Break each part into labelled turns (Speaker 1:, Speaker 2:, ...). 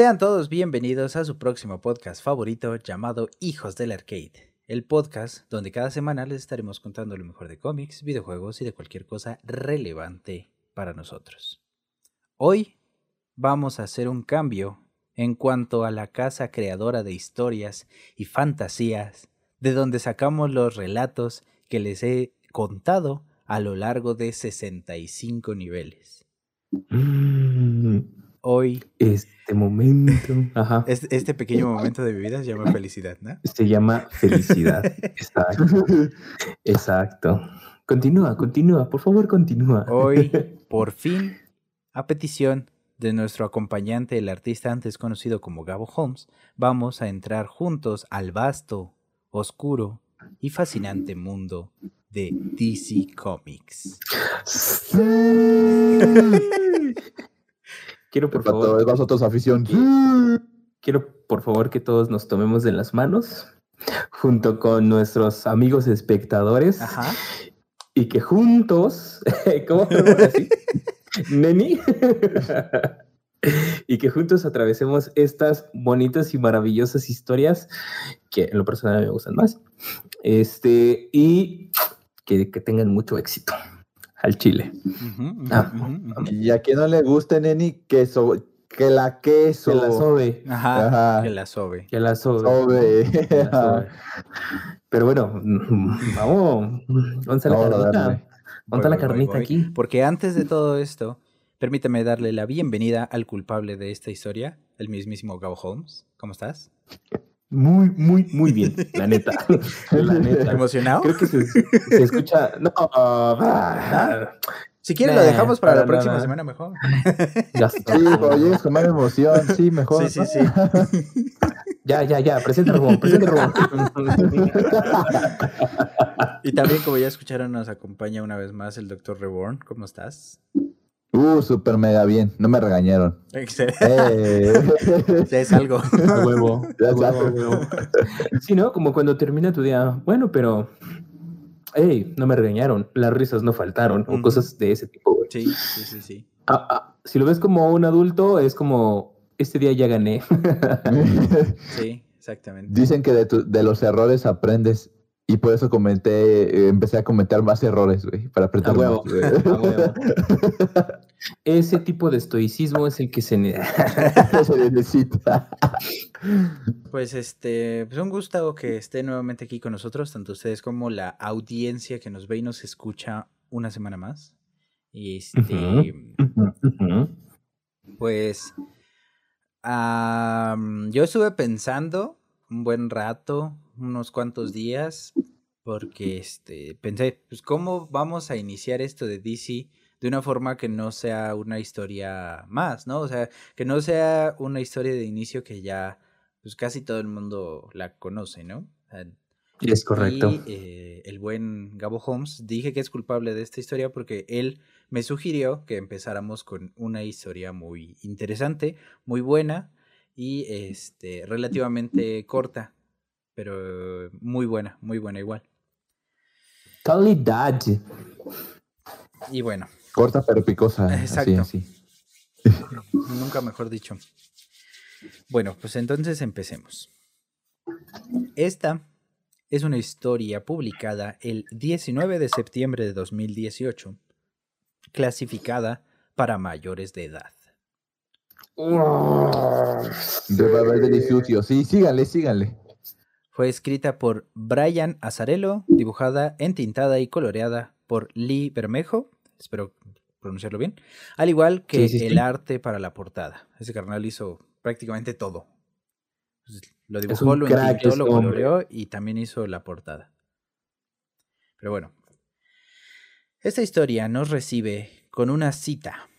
Speaker 1: Sean todos bienvenidos a su próximo podcast favorito llamado Hijos del Arcade, el podcast donde cada semana les estaremos contando lo mejor de cómics, videojuegos y de cualquier cosa relevante para nosotros. Hoy vamos a hacer un cambio en cuanto a la casa creadora de historias y fantasías, de donde sacamos los relatos que les he contado a lo largo de 65 niveles.
Speaker 2: Mm,
Speaker 1: Hoy,
Speaker 2: Este momento. Ajá.
Speaker 1: este, este pequeño momento de mi vida se llama felicidad, ¿no?
Speaker 2: Se llama felicidad. Exacto. Exacto. Continúa, continúa. Por favor, continúa.
Speaker 1: Hoy, por fin, a petición de nuestro acompañante, el artista antes conocido como Gabo Holmes, vamos a entrar juntos al vasto, oscuro y fascinante mundo de DC Comics.
Speaker 2: Quiero, por favor,
Speaker 3: todos vosotros, afición.
Speaker 2: quiero, por favor, que todos nos tomemos de las manos junto con nuestros amigos espectadores
Speaker 1: Ajá.
Speaker 2: y que juntos, ¿cómo? Así, Neni. y que juntos atravesemos estas bonitas y maravillosas historias que en lo personal me gustan más. Este, y que, que tengan mucho éxito al chile. Ah.
Speaker 3: Y a quien no le guste, Neni, queso. Que la queso.
Speaker 2: Que la sobe.
Speaker 1: Ajá,
Speaker 3: Ajá.
Speaker 1: que la sobe.
Speaker 2: Que la sobe.
Speaker 3: Sobe.
Speaker 2: que la sobe. Pero bueno, vamos. ¿Dónde está la
Speaker 3: Vamos a
Speaker 2: carnita?
Speaker 3: darle.
Speaker 2: ¿Dónde está
Speaker 1: Voy,
Speaker 2: la
Speaker 1: voy, voy,
Speaker 2: carnita
Speaker 1: voy.
Speaker 2: aquí?
Speaker 1: Porque antes de todo esto, permítame darle la bienvenida al culpable de esta historia, el mismísimo Gabo Holmes. ¿Cómo estás?
Speaker 2: Muy, muy, muy bien, la neta. La neta.
Speaker 1: ¿Emocionado?
Speaker 2: Creo que se, se escucha. No, ah,
Speaker 1: Si quieres
Speaker 2: Nah,
Speaker 1: lo dejamos para, la próxima
Speaker 2: nada.
Speaker 1: semana mejor.
Speaker 2: ya está.
Speaker 3: Sí, cuando llegues con más emoción, sí, mejor.
Speaker 1: Sí, sí, sí.
Speaker 2: Ya, ya, ya. Presenta el robón, presenta el robón.
Speaker 1: Y también, como ya escucharon, nos acompaña una vez más el Dr. Reborn. ¿Cómo estás?
Speaker 3: Uh, súper mega bien. No me regañaron.
Speaker 1: Excelente.
Speaker 3: Eh.
Speaker 1: Ya es algo.
Speaker 2: A huevo.
Speaker 3: Ya
Speaker 2: a huevo,
Speaker 3: sabes.
Speaker 2: a huevo. Sí, ¿no? Como cuando termina tu día. Bueno, pero. Hey, no me regañaron. Las risas no faltaron. O
Speaker 1: Ujú.
Speaker 2: cosas de ese tipo, güey.
Speaker 1: Sí, sí, sí, sí.
Speaker 2: Ah, ah, si lo ves como un adulto, es como. Este día ya gané.
Speaker 1: Sí, exactamente.
Speaker 3: Dicen que de, tu- de los errores aprendes. Y por eso comenté, eh, empecé a comentar más errores, güey, para aprender
Speaker 2: A huevo,
Speaker 3: más,
Speaker 2: a huevo. Ese tipo de estoicismo es el que se. ne-
Speaker 3: Se necesita.
Speaker 1: Pues este, pues un gusto que esté nuevamente aquí con nosotros, tanto ustedes como la audiencia que nos ve y nos escucha una semana más. Y este, pues yo estuve pensando un buen rato, unos cuantos días, porque este, pensé, pues cómo vamos a iniciar esto de DC de una forma que no sea una historia más, ¿no? O sea, que no sea una historia de inicio que ya, pues casi todo el mundo la conoce, ¿no? O sea,
Speaker 2: Es correcto.
Speaker 1: y eh, el buen Gabo Holmes dije que es culpable de esta historia porque él me sugirió que empezáramos con una historia muy interesante, muy buena y este relativamente corta, pero muy buena, muy buena igual.
Speaker 2: Calidad.
Speaker 1: Y bueno,
Speaker 3: Corta pero picosa.
Speaker 1: Exacto.
Speaker 3: Así, así.
Speaker 1: nunca mejor dicho. Bueno, pues entonces empecemos. Esta es una historia publicada el 19 de septiembre de 2018, clasificada para mayores de edad.
Speaker 3: De Babel Delicioso. Sí, síganle, síganle.
Speaker 1: Fue escrita por Brian Azarello, dibujada, entintada y coloreada por Lee Bermejo, espero pronunciarlo bien, al igual que
Speaker 2: Sí, sí,
Speaker 1: el
Speaker 2: sí.
Speaker 1: arte para la portada. Ese carnal hizo prácticamente todo. Lo dibujó, lo entintó, lo
Speaker 2: hombre.
Speaker 1: coloreó y también hizo la portada. Pero bueno, esta historia nos recibe con una cita.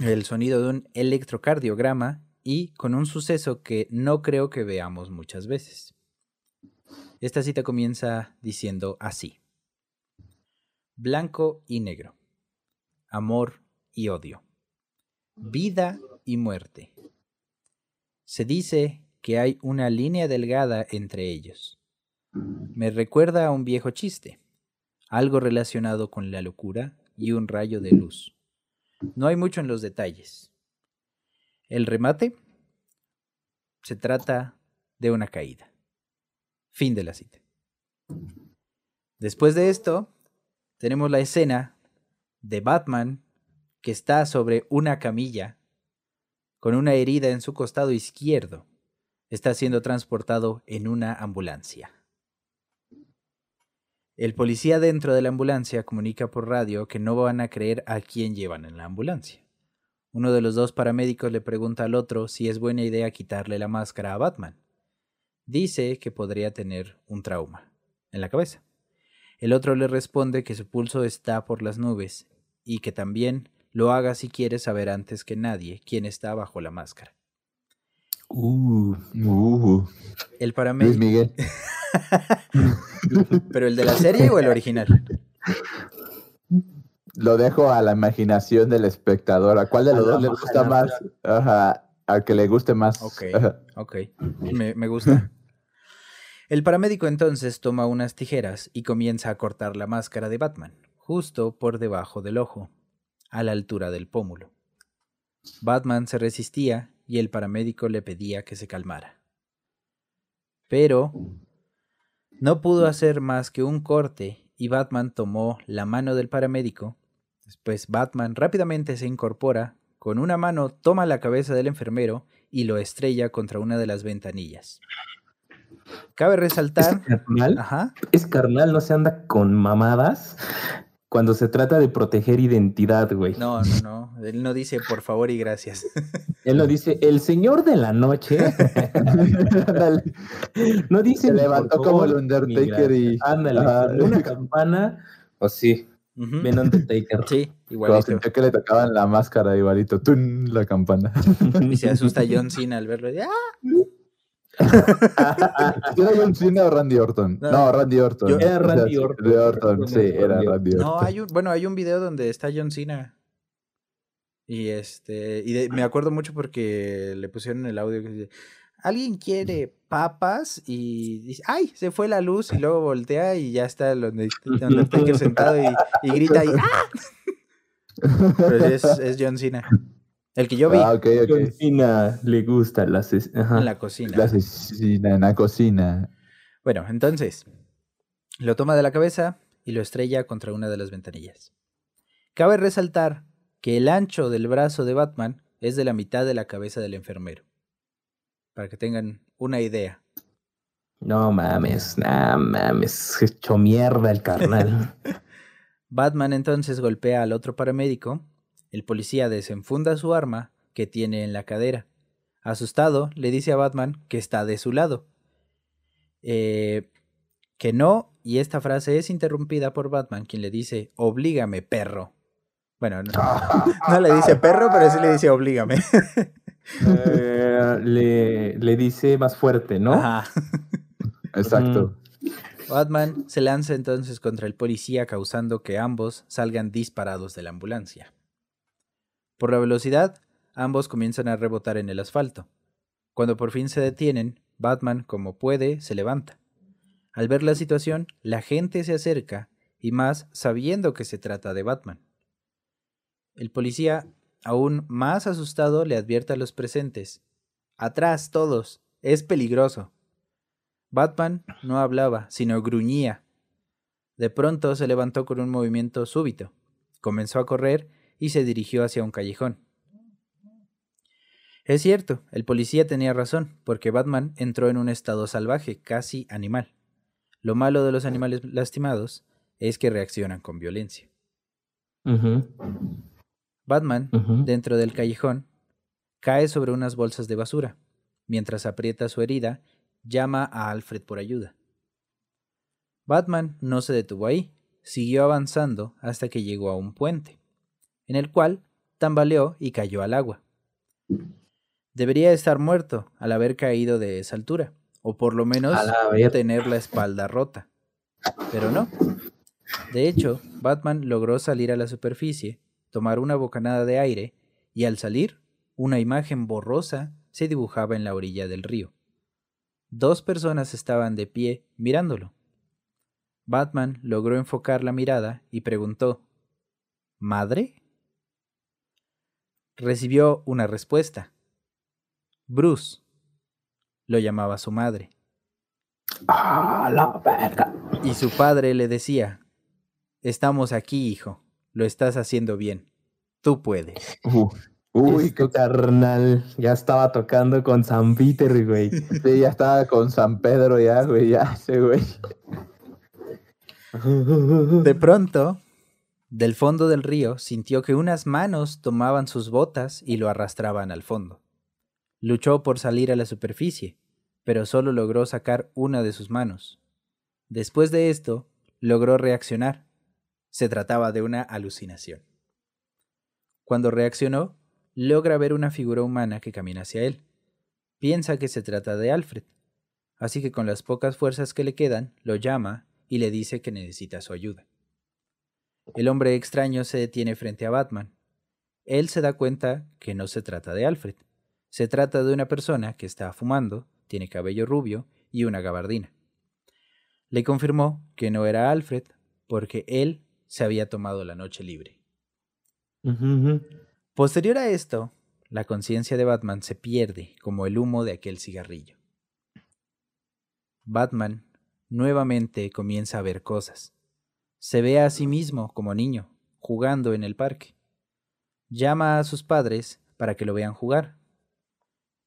Speaker 1: El sonido de un electrocardiograma y con un suceso que no creo que veamos muchas veces. Esta cita comienza diciendo así. Blanco y negro. Amor y odio. Vida y muerte. Se dice que hay una línea delgada entre ellos. Me recuerda a un viejo chiste, algo relacionado con la locura y un rayo de luz. No hay mucho en los detalles. El remate se trata de una caída. Fin de la cita. Después de esto, tenemos la escena de Batman que está sobre una camilla con una herida en su costado izquierdo. Está siendo transportado en una ambulancia. El policía dentro de la ambulancia comunica por radio que no van a creer a quién llevan en la ambulancia. Uno de los dos paramédicos le pregunta al otro si es buena idea quitarle la máscara a Batman. Dice que podría tener un trauma en la cabeza. El otro le responde que su pulso está por las nubes y que también lo haga si quiere saber antes que nadie quién está bajo la máscara.
Speaker 3: Uh, uh.
Speaker 1: El
Speaker 3: Luis. Miguel.
Speaker 1: ¿Pero el de la serie o el original?
Speaker 3: Lo dejo a la imaginación del espectador. ¿A cuál de los dos le gusta más? Ajá. Al que le guste más.
Speaker 1: Ok. Ok, me, me gusta. El paramédico entonces toma unas tijeras y comienza a cortar la máscara de Batman, justo por debajo del ojo, a la altura del pómulo. Batman se resistía y el paramédico le pedía que se calmara. Pero no pudo hacer más que un corte y Batman tomó la mano del paramédico. Después Batman rápidamente se incorpora, con una mano toma la cabeza del enfermero y lo estrella contra una de las ventanillas. Cabe
Speaker 2: Es
Speaker 1: resaltar...
Speaker 2: carnal.
Speaker 1: Ajá.
Speaker 2: Es carnal, no se anda con mamadas cuando se trata de proteger identidad, güey.
Speaker 1: No, no, no. Él no dice por favor y gracias.
Speaker 2: Él no dice, el señor de la noche. No dice.
Speaker 3: Se levantó como el Undertaker y-
Speaker 2: Ándale, una campana. O sí,
Speaker 1: Ujú.
Speaker 2: ven Undertaker.
Speaker 1: Sí,
Speaker 3: Cuando
Speaker 1: igualito.
Speaker 3: sintió que le tocaban la máscara igualito. ¡tun! La campana.
Speaker 1: Y se asusta John Cena al verlo. y, ¡ah!
Speaker 3: ¿Era John Cena o Randy Orton?
Speaker 1: No,
Speaker 3: No, Randy Orton.
Speaker 1: yo-
Speaker 2: Era
Speaker 3: O sea,
Speaker 2: Randy Orton,
Speaker 3: sí, era
Speaker 2: Randy
Speaker 3: Randy Orton.
Speaker 1: No, hay un, bueno, hay un video donde está John Cena. Y este, y de- me acuerdo mucho porque le pusieron el audio que dice, alguien quiere papas y dice, ay, se fue la luz y luego voltea y ya está el Undert- Undertaker sentado y, y grita y ¡ah! Pero es, es John Cena. El que yo vi
Speaker 3: Ah, ok,
Speaker 2: John. Cena le gusta las. Ajá.
Speaker 1: en la cocina.
Speaker 3: La asesina en la cocina.
Speaker 1: Bueno, entonces, lo toma de la cabeza y lo estrella contra una de las ventanillas. Cabe resaltar que el ancho del brazo de Batman es de la mitad de la cabeza del enfermero. Para que tengan una idea.
Speaker 2: No mames, no mames. Hecho mierda el carnal.
Speaker 1: Batman entonces golpea al otro paramédico. El policía desenfunda su arma que tiene en la cadera. Asustado, le dice a Batman que está de su lado. Eh, que no, y esta frase es interrumpida por Batman, quien le dice, oblígame, perro. Bueno, no, no le dice perro, pero sí le dice oblígame.
Speaker 2: Eh, le, le dice más fuerte, ¿no?
Speaker 1: Ajá.
Speaker 3: Exacto.
Speaker 1: Batman se lanza entonces contra el policía causando que ambos salgan disparados de la ambulancia. Por la velocidad, ambos comienzan a rebotar en el asfalto. Cuando por fin se detienen, Batman, como puede, se levanta. Al ver la situación, la gente se acerca, y más sabiendo que se trata de Batman. El policía, aún más asustado, le advierte a los presentes. Atrás, todos. Es peligroso. Batman no hablaba, sino gruñía. De pronto se levantó con un movimiento súbito, comenzó a correr y se dirigió hacia un callejón. Es cierto, el policía tenía razón, porque Batman entró en un estado salvaje, casi animal. Lo malo de los animales lastimados es que reaccionan con violencia. Batman, dentro del callejón, cae sobre unas bolsas de basura. Mientras aprieta su herida, llama a Alfred por ayuda. Batman no se detuvo ahí, siguió avanzando hasta que llegó a un puente, en el cual tambaleó y cayó al agua. Debería estar muerto al haber caído de esa altura, o por lo menos
Speaker 2: la
Speaker 1: tener la espalda rota. Pero no. De hecho, Batman logró salir a la superficie, tomar una bocanada de aire, y al salir, una imagen borrosa se dibujaba en la orilla del río. Dos personas estaban de pie mirándolo. Batman logró enfocar la mirada y preguntó ¿Madre? Recibió una respuesta. Bruce lo llamaba su madre.
Speaker 2: ¡Ah, la verga!
Speaker 1: Y su padre le decía, estamos aquí, hijo, lo estás haciendo bien, tú puedes.
Speaker 3: Uh, uy,
Speaker 2: Este carnal ya estaba tocando con San Peter, güey.
Speaker 3: sí, ya estaba con San Pedro ya, güey, ya, ese güey.
Speaker 1: De pronto, del fondo del río, sintió que unas manos tomaban sus botas y lo arrastraban al fondo. Luchó por salir a la superficie, pero solo logró sacar una de sus manos. Después de esto, logró reaccionar. Se trataba de una alucinación. Cuando reaccionó, logra ver una figura humana que camina hacia él. Piensa que se trata de Alfred, así que con las pocas fuerzas que le quedan, lo llama y le dice que necesita su ayuda. El hombre extraño se detiene frente a Batman. Él se da cuenta que no se trata de Alfred. Se trata de una persona que está fumando, tiene cabello rubio y una gabardina. Le confirmó que no era Alfred porque él se había tomado la noche libre. Posterior a esto, la conciencia de Batman se pierde como el humo de aquel cigarrillo. Batman nuevamente comienza a ver cosas. Se ve a sí mismo como niño, jugando en el parque. Llama a sus padres para que lo vean jugar.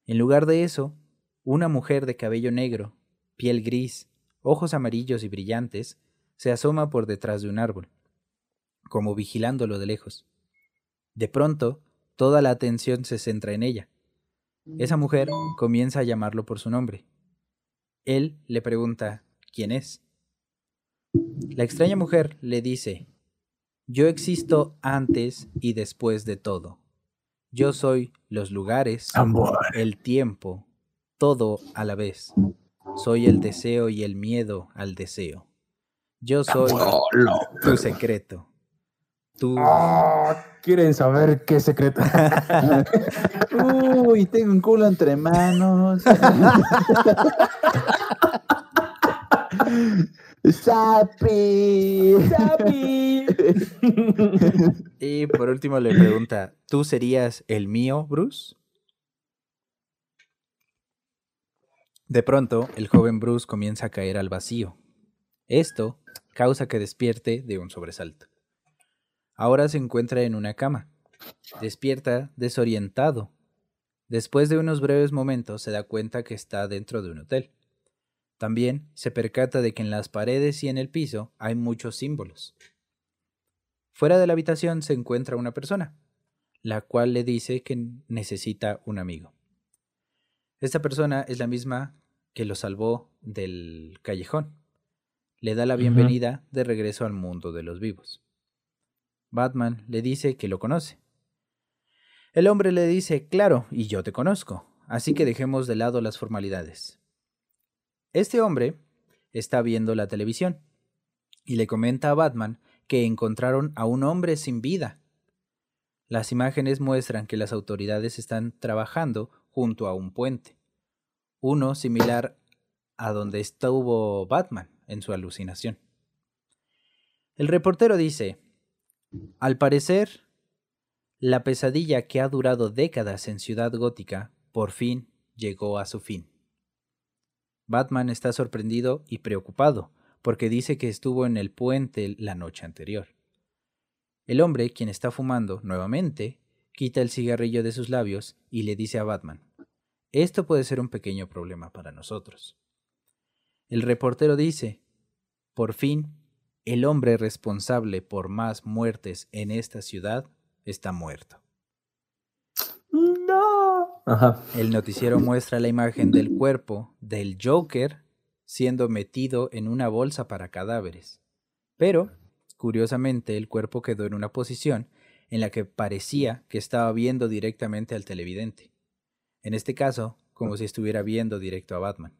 Speaker 1: En lugar de eso, una mujer de cabello negro, piel gris, ojos amarillos y brillantes, se asoma por detrás de un árbol, como vigilándolo de lejos. De pronto, toda la atención se centra en ella. Esa mujer comienza a llamarlo por su nombre. Él le pregunta quién es. La extraña mujer le dice, yo existo antes y después de todo. Yo soy los lugares,
Speaker 2: Amor.
Speaker 1: el tiempo, todo a la vez. Soy el deseo y el miedo al deseo. Yo soy
Speaker 2: Amor.
Speaker 1: tu secreto. Tú...
Speaker 2: Ah, ¿Quieren saber qué secreto?
Speaker 3: Uy, tengo un culo entre manos. Sapi.
Speaker 2: ¡Sapi!
Speaker 1: Y por último le pregunta, ¿tú serías el mío, Bruce? De pronto, el joven Bruce comienza a caer al vacío. Esto causa que despierte de un sobresalto. Ahora se encuentra en una cama. Despierta desorientado. Después de unos breves momentos se da cuenta que está dentro de un hotel. También se percata de que en las paredes y en el piso hay muchos símbolos. Fuera de la habitación se encuentra una persona, la cual le dice que necesita un amigo. Esta persona es la misma que lo salvó del callejón. Le da la bienvenida de regreso al mundo de los vivos. Batman le dice que lo conoce. El hombre le dice, claro, y yo te conozco, así que dejemos de lado las formalidades. Este hombre está viendo la televisión y le comenta a Batman que encontraron a un hombre sin vida. Las imágenes muestran que las autoridades están trabajando junto a un puente, uno similar a donde estuvo Batman en su alucinación. El reportero dice, al parecer, la pesadilla que ha durado décadas en Ciudad Gótica por fin llegó a su fin. Batman está sorprendido y preocupado porque dice que estuvo en el puente la noche anterior. El hombre, quien está fumando nuevamente, quita el cigarrillo de sus labios y le dice a Batman, esto puede ser un pequeño problema para nosotros. El reportero dice, por fin, el hombre responsable por más muertes en esta ciudad está muerto.
Speaker 2: No. Ajá.
Speaker 1: El noticiero muestra la imagen del cuerpo del Joker siendo metido en una bolsa para cadáveres. Pero, curiosamente, el cuerpo quedó en una posición en la que parecía que estaba viendo directamente al televidente. En este caso, como si estuviera viendo directo a Batman.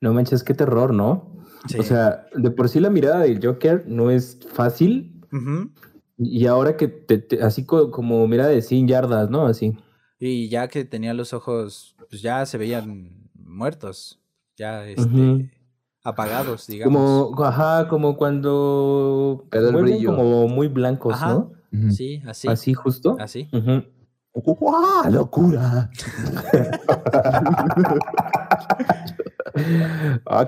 Speaker 2: No manches, qué terror, ¿no?
Speaker 1: Sí.
Speaker 2: O sea, de por sí la mirada del Joker no es fácil. Y ahora que te, te- así co- como mirada de 100 yardas, ¿no? Así.
Speaker 1: Y ya que tenía los ojos, pues ya se veían muertos, ya este, apagados, digamos.
Speaker 2: Como, ajá, como cuando
Speaker 3: Pero el
Speaker 2: vuelven
Speaker 3: brillo.
Speaker 2: como muy blancos,
Speaker 1: Ajá.
Speaker 2: ¿no?
Speaker 1: Sí, así.
Speaker 2: Así justo.
Speaker 1: Así.
Speaker 3: ¡Locura!
Speaker 2: Ah.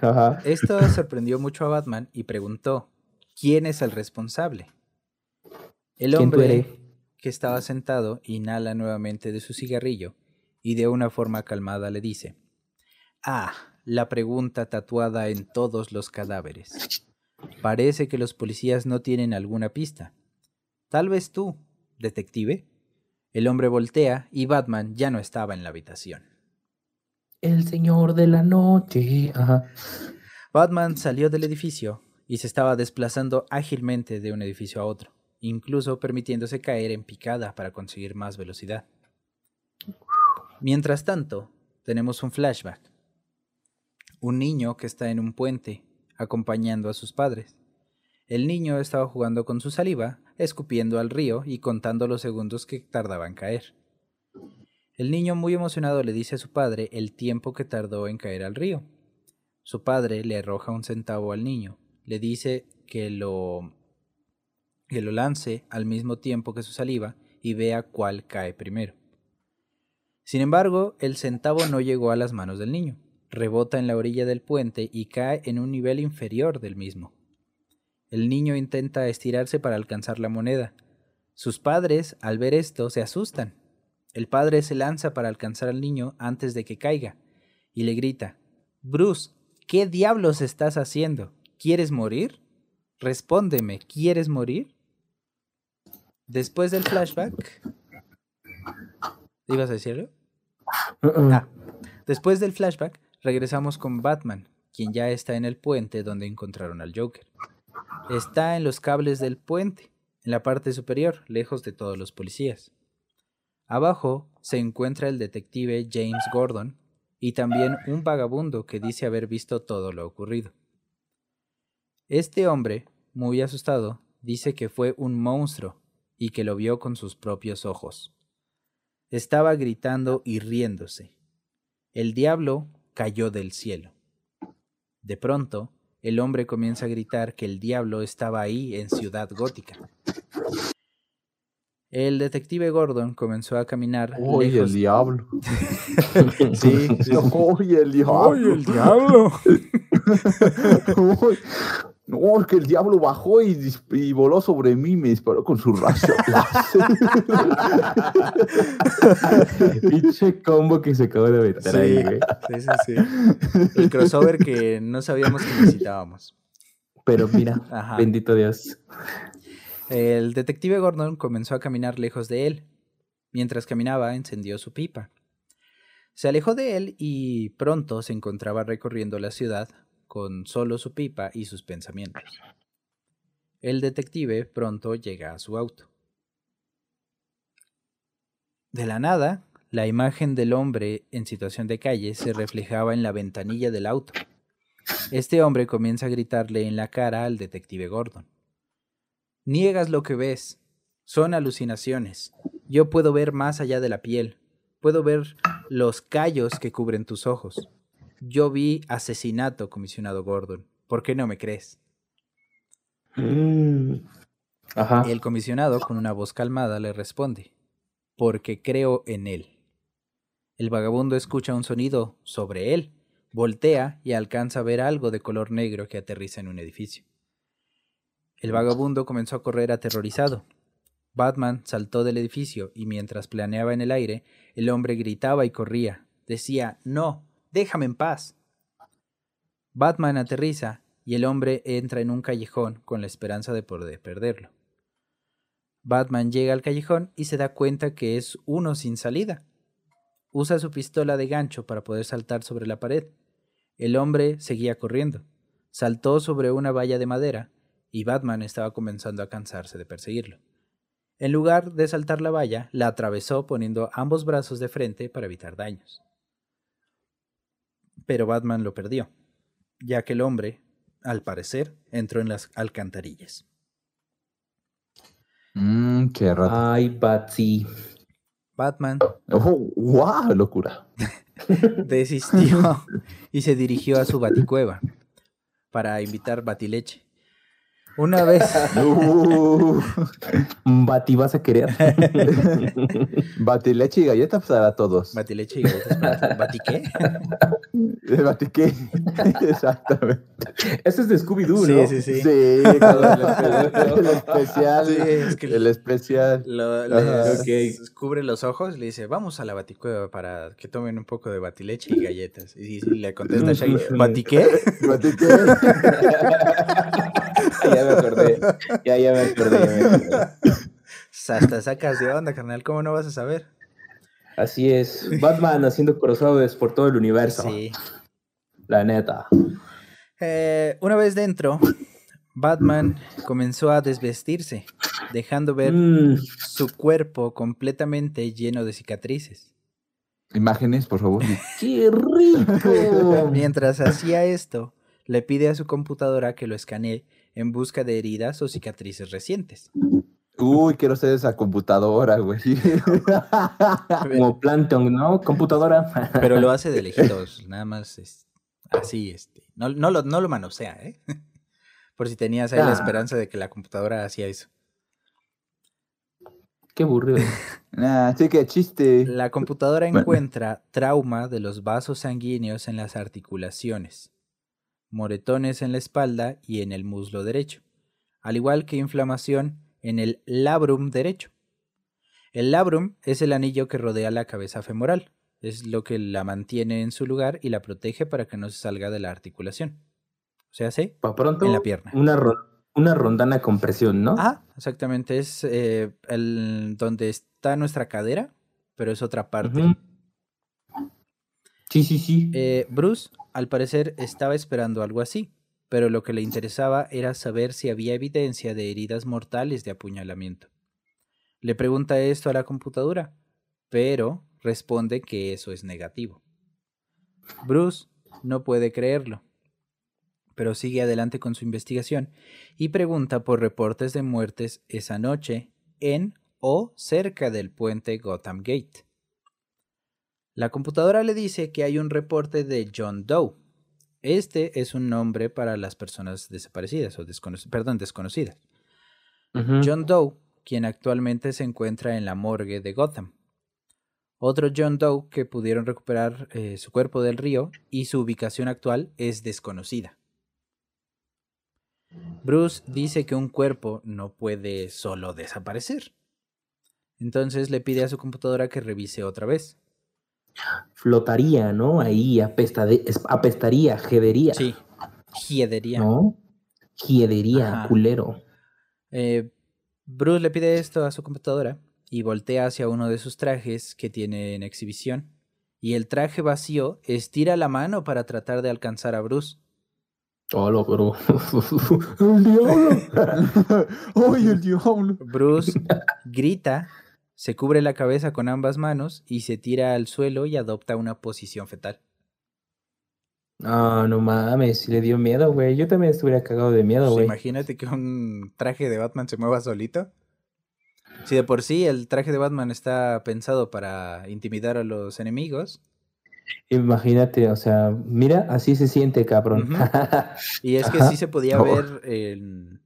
Speaker 2: Ajá.
Speaker 1: Esto sorprendió mucho a Batman y preguntó, ¿quién es el responsable? El
Speaker 2: ¿Quién tú
Speaker 1: hombre que estaba sentado inhala nuevamente de su cigarrillo y de una forma calmada le dice, Ah, la pregunta tatuada en todos los cadáveres. Parece que los policías no tienen alguna pista. Tal vez tú, detective. El hombre voltea y Batman ya no estaba en la habitación.
Speaker 2: El señor de la noche.
Speaker 1: Batman salió del edificio y se estaba desplazando ágilmente de un edificio a otro, incluso permitiéndose caer en picada para conseguir más velocidad. Mientras tanto, tenemos un flashback. Un niño que está en un puente acompañando a sus padres. El niño estaba jugando con su saliva, escupiendo al río y contando los segundos que tardaba en caer. El niño muy emocionado le dice a su padre el tiempo que tardó en caer al río. Su padre le arroja un centavo al niño, le dice que lo que lo lance al mismo tiempo que su saliva y vea cuál cae primero. Sin embargo, el centavo no llegó a las manos del niño, rebota en la orilla del puente y cae en un nivel inferior del mismo. El niño intenta estirarse para alcanzar la moneda. Sus padres, al ver esto, se asustan. El padre se lanza para alcanzar al niño antes de que caiga y le grita, Bruce, ¿qué diablos estás haciendo? ¿Quieres morir? Respóndeme, ¿quieres morir? Después del flashback... ¿Ibas a decirlo?
Speaker 2: Uh-uh.
Speaker 1: Ah, después del flashback, regresamos con Batman, quien ya está en el puente donde encontraron al Joker. Está en los cables del puente, en la parte superior, lejos de todos los policías. Abajo se encuentra el detective James Gordon y también un vagabundo que dice haber visto todo lo ocurrido. Este hombre, muy asustado, dice que fue un monstruo y que lo vio con sus propios ojos. Estaba gritando y riéndose. El diablo cayó del cielo. De pronto, el hombre comienza a gritar que el diablo estaba ahí en Ciudad Gótica. El detective Gordon comenzó a caminar
Speaker 3: ¡Uy, el
Speaker 1: lejos.
Speaker 3: diablo!
Speaker 1: Sí, sí.
Speaker 3: ¡Uy, el diablo!
Speaker 1: ¡Ay, el diablo!
Speaker 3: Uy, No, es que el diablo bajó y, voló sobre mí y me disparó con su rayo.
Speaker 2: Pinche combo que se acaba de aventar
Speaker 1: Sí,
Speaker 2: ahí, güey.
Speaker 1: sí, sí, sí. El crossover que no sabíamos que necesitábamos.
Speaker 2: Pero mira,
Speaker 1: Ajá.
Speaker 2: bendito Dios.
Speaker 1: El detective Gordon comenzó a caminar lejos de él. Mientras caminaba, encendió su pipa. Se alejó de él y pronto se encontraba recorriendo la ciudad con solo su pipa y sus pensamientos. El detective pronto llega a su auto. De la nada, la imagen del hombre en situación de calle se reflejaba en la ventanilla del auto. Este hombre comienza a gritarle en la cara al detective Gordon. Niegas lo que ves. Son alucinaciones. Yo puedo ver más allá de la piel. Puedo ver los callos que cubren tus ojos. Yo vi asesinato, comisionado Gordon. ¿Por qué no me crees?
Speaker 2: Mm. Ajá.
Speaker 1: El comisionado, con una voz calmada, le responde, porque creo en él. El vagabundo escucha un sonido sobre él, voltea y alcanza a ver algo de color negro que aterriza en un edificio. El vagabundo comenzó a correr aterrorizado. Batman saltó del edificio y mientras planeaba en el aire, el hombre gritaba y corría. Decía, No, déjame en paz. Batman aterriza y el hombre entra en un callejón con la esperanza de poder perderlo. Batman llega al callejón y se da cuenta que es uno sin salida. Usa su pistola de gancho para poder saltar sobre la pared. El hombre seguía corriendo. Saltó sobre una valla de madera y Batman estaba comenzando a cansarse de perseguirlo. En lugar de saltar la valla, la atravesó poniendo ambos brazos de frente para evitar daños. Pero Batman lo perdió, ya que el hombre, al parecer, entró en las alcantarillas.
Speaker 3: Mmm, qué rato.
Speaker 2: Ay, Patsy.
Speaker 1: Batman
Speaker 3: Oh, ¡Wow! Locura.
Speaker 1: desistió y se dirigió a su baticueva para invitar batileche. Una vez,
Speaker 3: Uh,
Speaker 2: Bati, ¿vas a querer?
Speaker 3: batileche y galletas para todos.
Speaker 1: batileche y galletas para- ¿Bati qué?
Speaker 3: El batiqué. Exactamente.
Speaker 2: Eso es de Scooby-Doo,
Speaker 1: Sí,
Speaker 2: ¿no?
Speaker 1: sí, sí.
Speaker 3: Sí, claro, el especial.
Speaker 1: Sí, es que-
Speaker 3: el especial.
Speaker 1: Lo, les cubre los ojos y le dice, vamos a la baticueva para que tomen un poco de batileche y galletas. Y, le contesta Shaggy, ¿bati qué?
Speaker 3: Batiqué.
Speaker 2: ya me acordé. Ya, ya me acordé. ya me acordé.
Speaker 1: Hasta sacas de onda, carnal, ¿cómo no vas a saber?
Speaker 2: Así es. Batman haciendo crossovers por todo el universo.
Speaker 1: Sí.
Speaker 2: La neta.
Speaker 1: Eh, una vez dentro, Batman comenzó a desvestirse, dejando ver
Speaker 2: Mm,
Speaker 1: su cuerpo completamente lleno de cicatrices.
Speaker 3: Imágenes, por favor.
Speaker 2: ¡Qué rico!
Speaker 1: Mientras hacía esto, le pide a su computadora que lo escanee en busca de heridas o cicatrices recientes.
Speaker 3: Uy, quiero ser esa computadora, güey.
Speaker 2: Como Plankton, ¿no? Computadora.
Speaker 1: Pero lo hace de lejitos, nada más es así, este. No, no, lo, no lo manosea, ¿eh? Por si tenías ahí la
Speaker 2: Ah.
Speaker 1: esperanza de que la computadora hacía eso.
Speaker 2: Qué aburrido.
Speaker 3: Nah, sí que chiste.
Speaker 1: La computadora
Speaker 3: Bueno.
Speaker 1: encuentra trauma de los vasos sanguíneos en las articulaciones, moretones en la espalda y en el muslo derecho, al igual que inflamación en el labrum derecho. El labrum es el anillo que rodea la cabeza femoral, es lo que la mantiene en su lugar y la protege para que no se salga de la articulación. O sea, ¿sí?
Speaker 2: Para pronto,
Speaker 1: En la pierna.
Speaker 2: Una, ro- una rondana con presión, ¿no?
Speaker 1: Ah, exactamente, es eh, el, donde está nuestra cadera, pero es otra parte.
Speaker 2: Sí, sí, sí.
Speaker 1: Eh, Bruce, al parecer, estaba esperando algo así, pero lo que le interesaba era saber si había evidencia de heridas mortales de apuñalamiento. Le pregunta esto a la computadora, pero responde que eso es negativo. Bruce no puede creerlo, pero sigue adelante con su investigación y pregunta por reportes de muertes esa noche en o cerca del puente Gotham Gate. La computadora le dice que hay un reporte de John Doe. Este es un nombre para las personas desaparecidas o descono- perdón, desconocidas. John Doe, quien actualmente se encuentra en la morgue de Gotham. Otro John Doe que pudieron recuperar eh, su cuerpo del río y su ubicación actual es desconocida. Bruce dice que un cuerpo no puede solo desaparecer. Entonces le pide a su computadora que revise otra vez.
Speaker 2: Flotaría, ¿no? Ahí apestade- apestaría, jedería.
Speaker 1: Sí, hiedería.
Speaker 2: ¿No? Hiedería,
Speaker 1: Ajá.
Speaker 2: culero.
Speaker 1: Eh, Bruce le pide esto a su computadora y voltea hacia uno de sus trajes que tiene en exhibición. Y el traje vacío estira la mano para tratar de alcanzar a Bruce.
Speaker 2: Hola, pero. ¡El diablo!
Speaker 3: ¡Ay, el diablo!
Speaker 1: Bruce grita, se cubre la cabeza con ambas manos y se tira al suelo y adopta una posición fetal.
Speaker 2: No, no mames, le dio miedo, güey. Yo también estuviera cagado de miedo,
Speaker 1: Pues
Speaker 2: güey.
Speaker 1: imagínate que un traje de Batman se mueva solito. Si de por sí el traje de Batman está pensado para intimidar a los enemigos,
Speaker 2: Imagínate, o sea, mira, así se siente, cabrón.
Speaker 1: Y es que sí se podía ver en,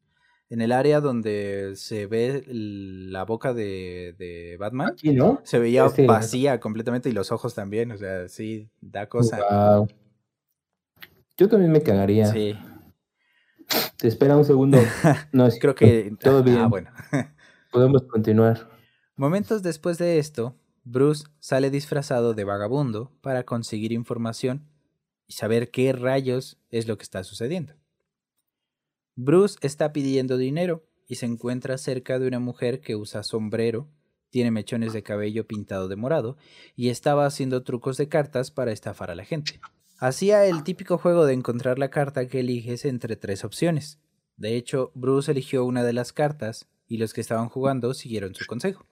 Speaker 1: en el área donde se ve la boca de, de Batman.
Speaker 2: Aquí, ¿no?
Speaker 1: Se veía
Speaker 2: Este-
Speaker 1: vacía completamente y los ojos también. O sea, sí, da cosa.
Speaker 2: Wow. Yo también me cagaría.
Speaker 1: Sí,
Speaker 2: Te espera un segundo. No, es
Speaker 1: creo que.
Speaker 2: Todo
Speaker 1: ah,
Speaker 2: bien.
Speaker 1: bueno.
Speaker 2: Podemos continuar.
Speaker 1: Momentos después de esto, Bruce sale disfrazado de vagabundo para conseguir información y saber qué rayos es lo que está sucediendo. Bruce está pidiendo dinero y se encuentra cerca de una mujer que usa sombrero, tiene mechones de cabello pintado de morado y estaba haciendo trucos de cartas para estafar a la gente. Hacía el típico juego de encontrar la carta que eliges entre tres opciones. De hecho, Bruce eligió una de las cartas y los que estaban jugando siguieron su consejo.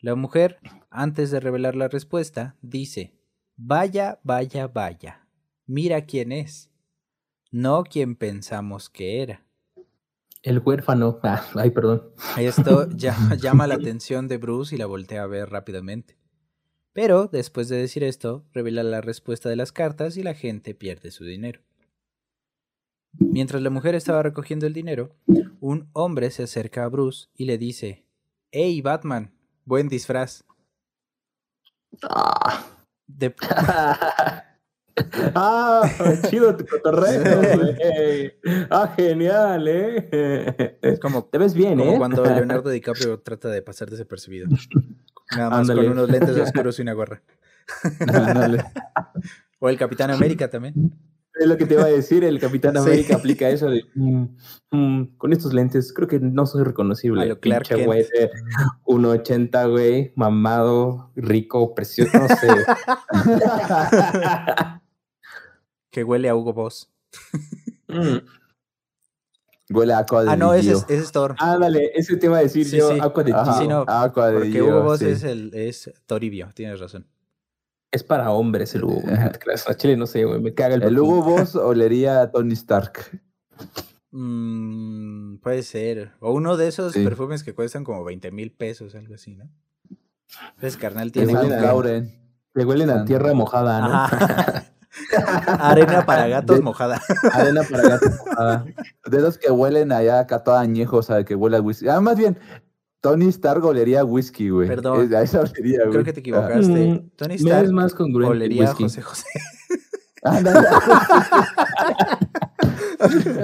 Speaker 1: La mujer, antes de revelar la respuesta, dice, Vaya, vaya, vaya. Mira quién es. No quien pensamos que era.
Speaker 2: El huérfano. Ah, ay, perdón.
Speaker 1: Esto llama, llama la atención de Bruce y la voltea a ver rápidamente. Pero, después de decir esto, revela la respuesta de las cartas y la gente pierde su dinero. Mientras la mujer estaba recogiendo el dinero, un hombre se acerca a Bruce y le dice, Hey Batman, buen disfraz.
Speaker 2: Ah,
Speaker 1: De-
Speaker 2: ah, chido tu cotorreo, güey. Ah, genial, ¿eh?
Speaker 1: es como,
Speaker 2: Te ves bien,
Speaker 1: como
Speaker 2: ¿eh?
Speaker 1: cuando Leonardo DiCaprio trata de pasar desapercibido. Nada más
Speaker 2: Ándale.
Speaker 1: con unos lentes oscuros y una gorra.
Speaker 3: Ándale.
Speaker 1: O el Capitán América también.
Speaker 2: Es lo que te iba a decir, el Capitán
Speaker 1: Sí.
Speaker 2: América aplica eso de mm, mm, con estos lentes creo que no soy reconocible.
Speaker 1: A lo Clark
Speaker 2: Pinche güey de 1.80, güey, mamado, rico, precioso, no sé.
Speaker 1: Que huele a Hugo Boss.
Speaker 2: Mm,
Speaker 3: Huele a aqua de
Speaker 1: Ah, no, ese es, ese es Thor.
Speaker 2: Ándale, eso te iba a decir
Speaker 1: Sí,
Speaker 2: yo,
Speaker 1: sí.
Speaker 2: Aqua de
Speaker 3: Ajá,
Speaker 1: sí, no,
Speaker 3: aqua de
Speaker 1: Porque
Speaker 3: Yu-Gi-Oh,
Speaker 1: Hugo Boss
Speaker 3: sí.
Speaker 1: es el es Toribio, tienes razón.
Speaker 2: Es para hombres el Hugo. Boss. A Chile no sé, güey, me caga el
Speaker 3: El. Hugo Boss olería a Tony Stark.
Speaker 1: Mm, puede ser. O uno de esos
Speaker 3: Sí.
Speaker 1: perfumes que cuestan como 20 mil pesos, algo así, ¿no? Entonces, carnal tiene que-
Speaker 2: huelen a tierra mojada, ¿no?
Speaker 1: Arena para gatos
Speaker 3: De-
Speaker 1: mojada.
Speaker 2: Arena para gato mojada.
Speaker 3: De esos que huelen allá acá todo añejo, o sea, que huele a whisky. Ah, más bien, Tony Stark olería whisky, güey.
Speaker 1: Perdón.
Speaker 3: Es- A esa olería, güey.
Speaker 1: Creo que te equivocaste.
Speaker 2: Mm,
Speaker 1: Tony Stark
Speaker 2: es más congruente
Speaker 1: olería a
Speaker 2: whisky.
Speaker 1: José José.
Speaker 3: Ah.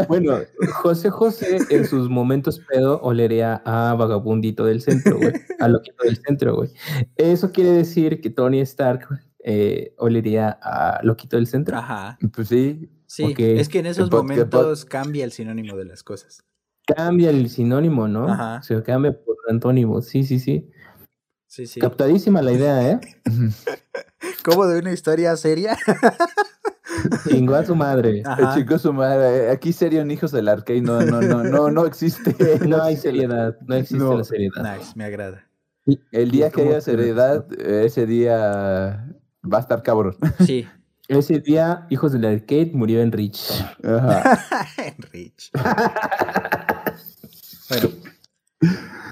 Speaker 2: Bueno, José José en sus momentos pedo olería a vagabundito del centro, güey. A loquito del centro, güey. Eso quiere decir que Tony Stark eh, olería a loquito del centro.
Speaker 1: Ajá.
Speaker 3: Pues sí.
Speaker 1: Sí, es que en esos momentos cambia el sinónimo de las cosas.
Speaker 2: Cambia el sinónimo, ¿no?
Speaker 1: Ajá.
Speaker 2: Se cambia por antónimo. Sí, sí, sí.
Speaker 1: Sí, sí.
Speaker 2: Captadísima la idea, ¿eh?
Speaker 1: ¿Cómo de una historia seria?
Speaker 2: Chingó a su madre.
Speaker 1: Ajá.
Speaker 3: El chico su madre. eh, Aquí serio en Hijos del Arcade no, no, no, no, no existe.
Speaker 2: No hay seriedad, no existe
Speaker 3: No.
Speaker 2: la seriedad.
Speaker 1: Nice, me agrada.
Speaker 3: El día que
Speaker 2: ¿Cómo
Speaker 3: haya seriedad, eh, ese día va a estar cabrón.
Speaker 1: Sí.
Speaker 2: Ese día, Hijos del Arcade murió en Rich.
Speaker 3: Ajá.
Speaker 1: Rich. Bueno,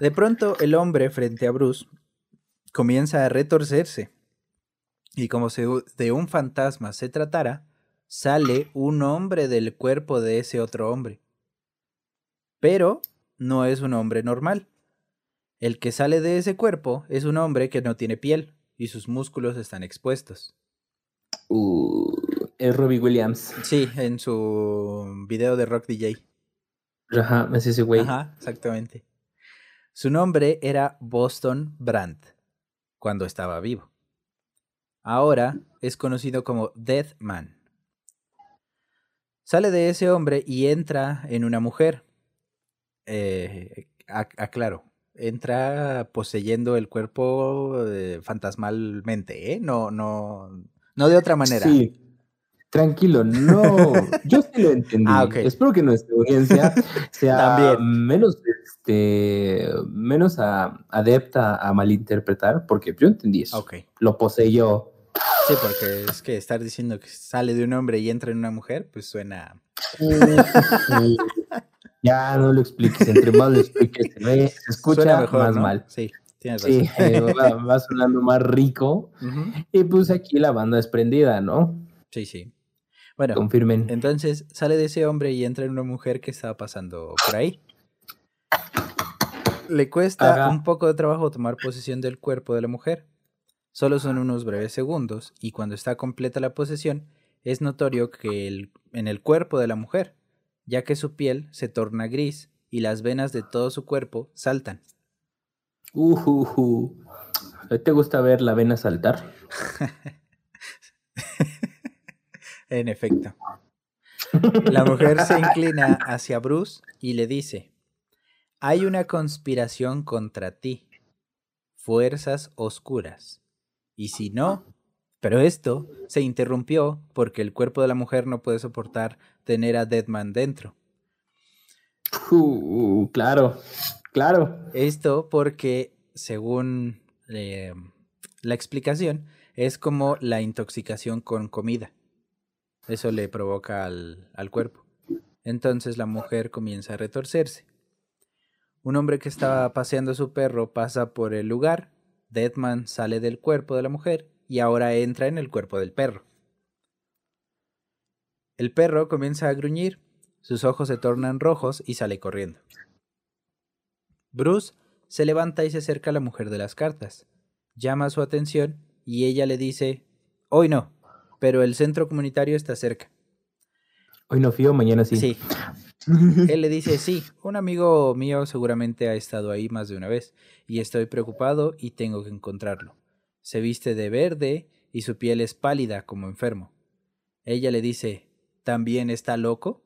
Speaker 1: de pronto el hombre frente a Bruce comienza a retorcerse. Y como si de un fantasma se tratara, sale un hombre del cuerpo de ese otro hombre. Pero no es un hombre normal. El que sale de ese cuerpo es un hombre que no tiene piel y sus músculos están expuestos.
Speaker 2: Uh, es Robbie Williams.
Speaker 1: Sí, en su video de Rock DJ.
Speaker 2: Ajá, es ese güey.
Speaker 1: Ajá, exactamente. Su nombre era Boston Brandt cuando estaba vivo. Ahora es conocido como Deathman. Sale de ese hombre y entra en una mujer. Eh, ac- aclaro, entra poseyendo el cuerpo eh, fantasmalmente, ¿eh? No, no, no de otra manera.
Speaker 2: Sí. Tranquilo, no. Yo sí lo entendí.
Speaker 1: Ah.
Speaker 2: Espero que nuestra audiencia sea
Speaker 1: También.
Speaker 2: menos, este, menos a- adepta a malinterpretar, porque yo entendí eso.
Speaker 1: Ok.
Speaker 2: Lo poseyó.
Speaker 1: Sí, porque es que estar diciendo que sale de un hombre y entra en una mujer, pues suena.
Speaker 2: ya no lo expliques. Entre más lo expliques, se ve, se escucha
Speaker 1: suena mejor,
Speaker 2: más
Speaker 1: ¿no?
Speaker 2: mal.
Speaker 1: Sí, tienes razón.
Speaker 2: Sí, eh, va, va sonando más rico. Y pues aquí la banda es prendida, ¿no?
Speaker 1: Sí, sí. Bueno,
Speaker 2: Confirmen.
Speaker 1: entonces sale de ese hombre y entra en una mujer que estaba pasando por ahí. Le cuesta
Speaker 2: Ajá.
Speaker 1: un poco de trabajo tomar posesión del cuerpo de la mujer. Solo son unos breves segundos y cuando está completa la posesión es notorio que el- en el cuerpo de la mujer, ya que su piel se torna gris y las venas de todo su cuerpo saltan.
Speaker 2: Uh, uh, uh. ¿Te gusta ver la vena saltar?
Speaker 1: En efecto. La mujer se inclina hacia Bruce y le dice, hay una conspiración contra ti, fuerzas oscuras. Y si no, pero esto se interrumpió porque el cuerpo de la mujer no puede soportar tener a Deadman dentro.
Speaker 2: Uh, claro, claro.
Speaker 1: Esto porque, según eh, la explicación, es como la intoxicación con comida. Eso le provoca al, al cuerpo. Entonces la mujer comienza a retorcerse. Un hombre que estaba paseando a su perro pasa por el lugar. Deadman sale del cuerpo de la mujer y ahora entra en el cuerpo del perro. El perro comienza a gruñir, sus ojos se tornan rojos y sale corriendo. Bruce se levanta y se acerca a la mujer de las cartas. Llama su atención y ella le dice, hoy no, pero el centro comunitario está cerca.
Speaker 2: Hoy no fío, mañana sí.
Speaker 1: Sí. Él le dice, sí, un amigo mío seguramente ha estado ahí más de una vez y estoy preocupado y tengo que encontrarlo. Se viste de verde y su piel es pálida como enfermo. Ella le dice, ¿también está loco?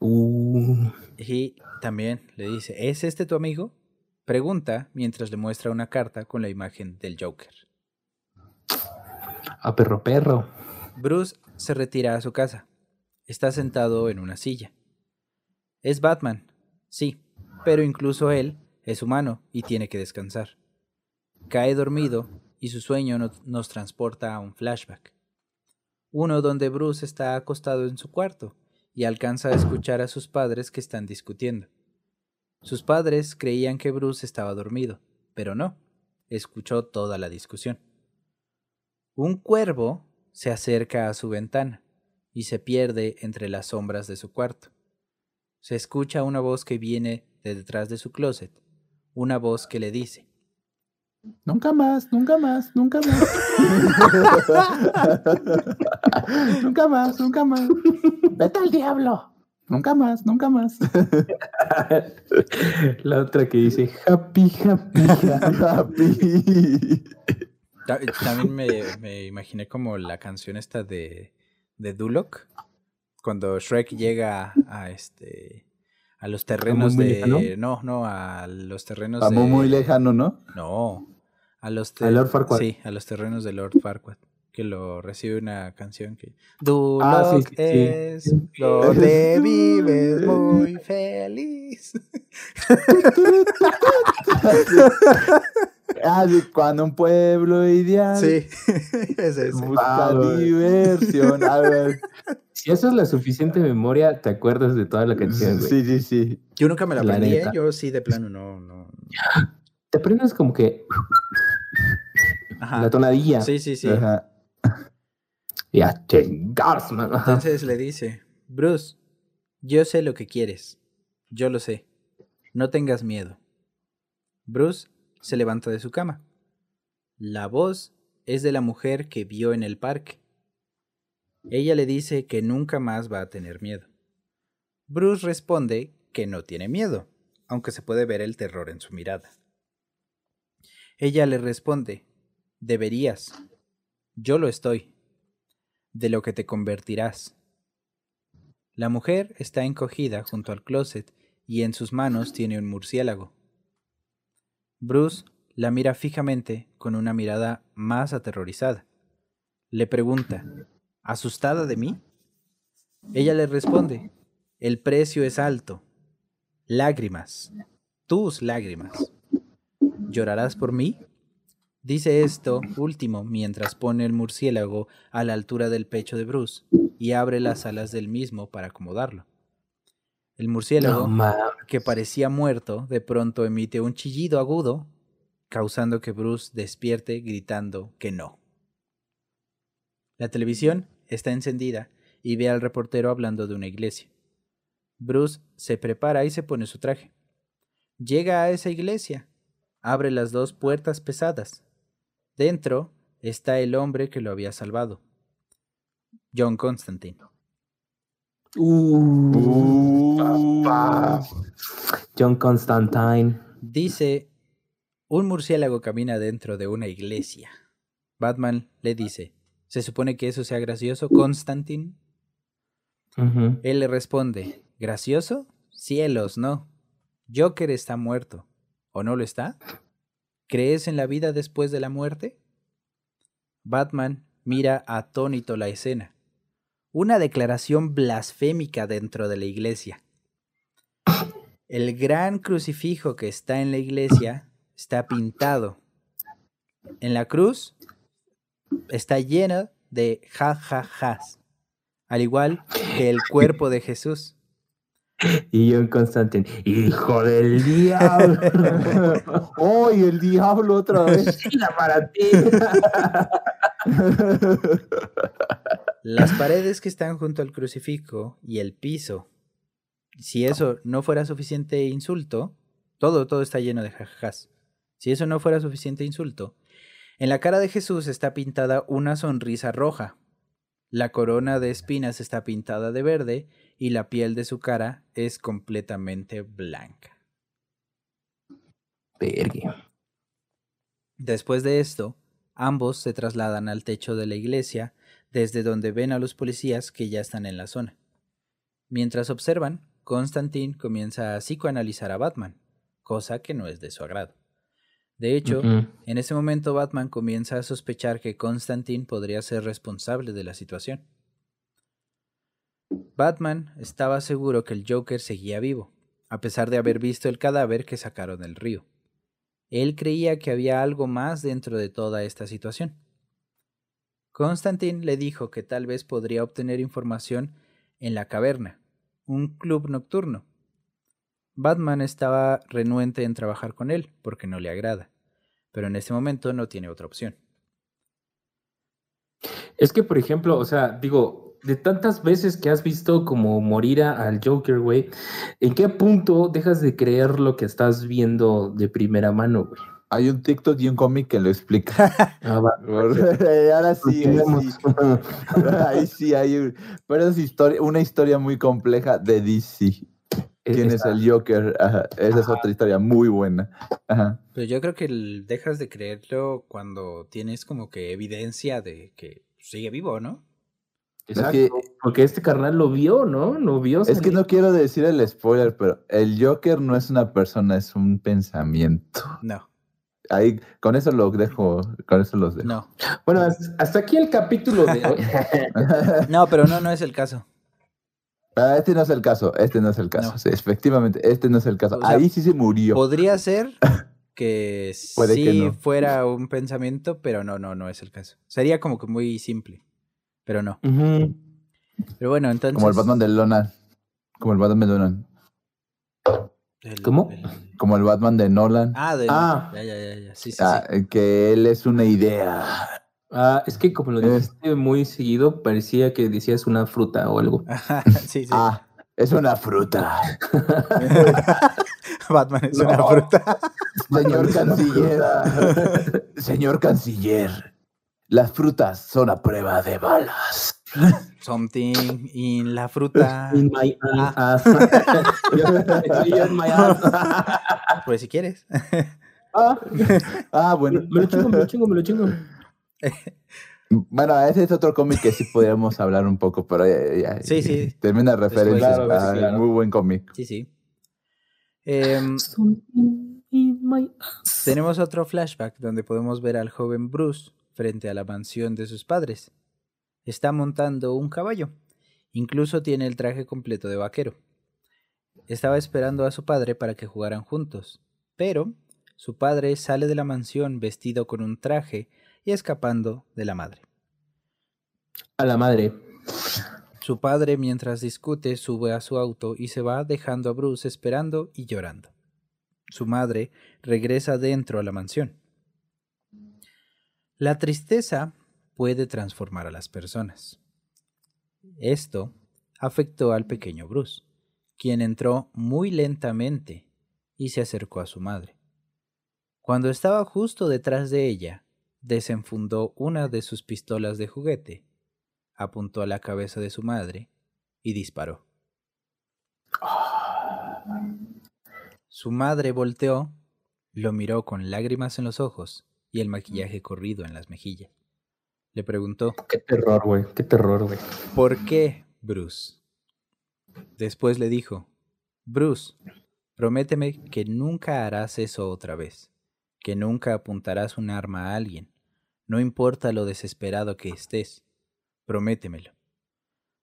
Speaker 2: Uh,
Speaker 1: Y también le dice, ¿es este tu amigo? Pregunta mientras le muestra una carta con la imagen del Joker.
Speaker 2: a perro perro.
Speaker 1: Bruce se retira a su casa. Está sentado en una silla. Es Batman, sí, pero incluso él es humano y tiene que descansar. Cae dormido y su sueño no- nos transporta a un flashback. Uno donde Bruce está acostado en su cuarto y alcanza a escuchar a sus padres que están discutiendo. Sus padres creían que Bruce estaba dormido, pero no, escuchó toda la discusión. Un cuervo se acerca a su ventana y se pierde entre las sombras de su cuarto. Se escucha una voz que viene de detrás de su closet, una voz que le dice,
Speaker 3: Nunca más, nunca más, nunca más. nunca más, nunca más. Vete al diablo. Nunca más, nunca más.
Speaker 2: La otra que dice happy, happy.
Speaker 3: Happy.
Speaker 1: Ta- También me, me imaginé como la canción esta de, de Duloc, cuando Shrek llega a, este a los terrenos de
Speaker 2: lejano?
Speaker 1: no, no, a los terrenos
Speaker 3: Vamos
Speaker 1: de
Speaker 3: muy lejano, ¿no?
Speaker 1: No, a los
Speaker 2: ¿A Lord Farquaad?
Speaker 1: Sí, a los terrenos de Lord Farquaad, que lo recibe una canción que Duloc
Speaker 2: Ah, sí, sí, sí.
Speaker 1: es donde vives muy feliz.
Speaker 3: Ah, cuando un pueblo ideal
Speaker 1: Sí, es
Speaker 3: busca
Speaker 2: Ah,
Speaker 3: diversión. A ver.
Speaker 2: Si eso es la suficiente memoria, te acuerdas de toda la canción, güey.
Speaker 3: Sí, sí, sí.
Speaker 1: Yo nunca me la
Speaker 2: La
Speaker 1: aprendí, ¿eh? yo sí de plano no, no.
Speaker 2: Te aprendes como que
Speaker 1: Ajá.
Speaker 2: la tonadilla.
Speaker 1: Sí, sí, sí.
Speaker 3: Ajá.
Speaker 2: Y a chingarse, man. Ajá.
Speaker 1: Entonces le dice, Bruce, yo sé lo que quieres. Yo lo sé. No tengas miedo. Bruce se levanta de su cama. La voz es de la mujer que vio en el parque. Ella le dice que nunca más va a tener miedo. Bruce responde que no tiene miedo, aunque se puede ver el terror en su mirada. Ella le responde, deberías. Yo lo estoy. De lo que te convertirás. La mujer está encogida junto al closet y en sus manos tiene un murciélago. Bruce la mira fijamente con una mirada más aterrorizada. Le pregunta, ¿asustada de mí? Ella le responde, el precio es alto. Lágrimas, tus lágrimas. ¿Llorarás por mí? Dice esto último mientras pone el murciélago a la altura del pecho de Bruce y abre las alas del mismo para acomodarlo. El murciélago,
Speaker 2: No,
Speaker 1: que parecía muerto, de pronto emite un chillido agudo, causando que Bruce despierte gritando que no. La televisión está encendida y ve al reportero hablando de una iglesia. Bruce se prepara y se pone su traje. Llega a esa iglesia, abre las dos puertas pesadas. Dentro está el hombre que lo había salvado, John Constantine.
Speaker 2: Uh,
Speaker 3: Uh.
Speaker 2: papá. John Constantine.
Speaker 1: Dice, un murciélago camina dentro de una iglesia. Batman le dice, ¿se supone que eso sea gracioso, Constantine? Él le responde, ¿gracioso? Cielos, no. Joker está muerto. ¿O no lo está? ¿Crees en la vida después de la muerte? Batman mira atónito la escena. Una declaración blasfémica dentro de la iglesia. El gran crucifijo que está en la iglesia está pintado. En la cruz está lleno de jajajas, al igual que el cuerpo de Jesús.
Speaker 2: Y John Constantine. ¡Hijo del diablo!
Speaker 3: ¡Ay, el diablo otra vez!
Speaker 2: ¡Chila para ti!
Speaker 1: Las paredes que están junto al crucifijo y el piso. Si eso no fuera suficiente insulto, Todo, todo está lleno de jajajas. Si eso no fuera suficiente insulto, en la cara de Jesús está pintada una sonrisa roja. La corona de espinas está pintada de verde y la piel de su cara es completamente blanca.
Speaker 2: Verga.
Speaker 1: Después de esto, ambos se trasladan al techo de la iglesia, desde donde ven a los policías que ya están en la zona. Mientras observan, Constantine comienza a psicoanalizar a Batman, cosa que no es de su agrado. De hecho, en ese momento Batman comienza a sospechar que Constantine podría ser responsable de la situación. Batman estaba seguro que el Joker seguía vivo, a pesar de haber visto el cadáver que sacaron del río. Él creía que había algo más dentro de toda esta situación. Constantine le dijo que tal vez podría obtener información en la caverna, un club nocturno. Batman estaba renuente en trabajar con él porque no le agrada, pero en este momento no tiene otra opción.
Speaker 2: Es que, por ejemplo, o sea, digo, de tantas veces que has visto como morir a- al Joker, güey, ¿en qué punto dejas de creer lo que estás viendo de primera mano, güey?
Speaker 3: Hay un TikTok y un cómic que lo explica.
Speaker 2: Ah, va.
Speaker 3: Ahora sí, ahí sí. Ahí sí hay un- Pero es historia, una historia muy compleja de DC. ¿Quién es
Speaker 2: Esa-
Speaker 3: el Joker? Ajá, Esa es otra historia muy buena. Ajá.
Speaker 1: Pero yo creo que el- dejas de creerlo cuando tienes como que evidencia de que sigue vivo, ¿no?
Speaker 2: Exacto,
Speaker 3: que-
Speaker 2: porque este carnal lo vio, ¿no? Lo vio.
Speaker 3: Es que no quiero decir el spoiler, pero el Joker no es una persona, es un pensamiento.
Speaker 1: No,
Speaker 3: Ahí, con eso lo dejo, con eso los dejo.
Speaker 1: no.
Speaker 2: Bueno, hasta aquí el capítulo de hoy.
Speaker 1: No, pero no, no es el caso.
Speaker 3: Ah, este no es el caso, este no es el caso.
Speaker 1: No.
Speaker 3: Sí, efectivamente, este no es el caso.
Speaker 1: O sea,
Speaker 3: Ahí sí se murió.
Speaker 1: Podría ser que
Speaker 3: Puede
Speaker 1: sí
Speaker 3: que no.
Speaker 1: fuera un pensamiento, pero no, no, no es el caso. Sería como que muy simple, pero no. Pero bueno, entonces...
Speaker 3: Como el Batman de Nolan. Como el Batman de Nolan.
Speaker 1: el-
Speaker 2: ¿Cómo?
Speaker 1: el-
Speaker 3: Como el Batman de Nolan.
Speaker 1: Ah, de...
Speaker 2: Ah.
Speaker 1: Ya, ya, ya, ya. Sí, sí,
Speaker 3: Ah,
Speaker 1: sí.
Speaker 3: que él es una idea.
Speaker 2: Ah, es que como lo
Speaker 3: Es-
Speaker 2: dijiste muy seguido, parecía que decías una fruta o algo.
Speaker 1: Sí, sí.
Speaker 3: Ah, es una fruta.
Speaker 1: Batman es
Speaker 2: No.
Speaker 1: una fruta.
Speaker 3: Señor canciller. Señor canciller. Las frutas son a prueba de balas.
Speaker 1: Something in la fruta.
Speaker 2: In my
Speaker 1: Ah.
Speaker 2: ass. Yo in my ass.
Speaker 1: Pues si quieres.
Speaker 3: Ah, ah, bueno.
Speaker 2: Me lo chingo, me lo chingo, me lo chingo.
Speaker 3: Bueno, ese es otro cómic que sí podríamos hablar un poco, pero ya, ya-
Speaker 1: Sí, sí.
Speaker 3: Termina referencias.
Speaker 2: Claro, claro.
Speaker 3: Muy buen cómic.
Speaker 1: Sí, sí. Em,
Speaker 2: Something in my ass.
Speaker 1: tenemos otro flashback donde podemos ver al joven Bruce frente a la mansión de sus padres. Está montando un caballo. Incluso tiene el traje completo de vaquero. Estaba esperando a su padre para que jugaran juntos, pero su padre sale de la mansión vestido con un traje y escapando de la madre.
Speaker 2: A la madre.
Speaker 1: Su padre, mientras discute, sube a su auto y se va dejando a Bruce esperando y llorando. Su madre regresa dentro a la mansión. La tristeza puede transformar a las personas. Esto afectó al pequeño Bruce, quien entró muy lentamente y se acercó a su madre. Cuando estaba justo detrás de ella, desenfundó una de sus pistolas de juguete apuntó a la cabeza de su madre y disparó. Su madre volteó, lo miró con lágrimas en los ojos y el maquillaje corrido en las mejillas. Le preguntó,
Speaker 2: Qué terror, güey. Qué terror, güey.
Speaker 1: ¿por qué, Bruce? Después le dijo, Bruce, prométeme que nunca harás eso otra vez, que nunca apuntarás un arma a alguien, no importa lo desesperado que estés. Prométemelo.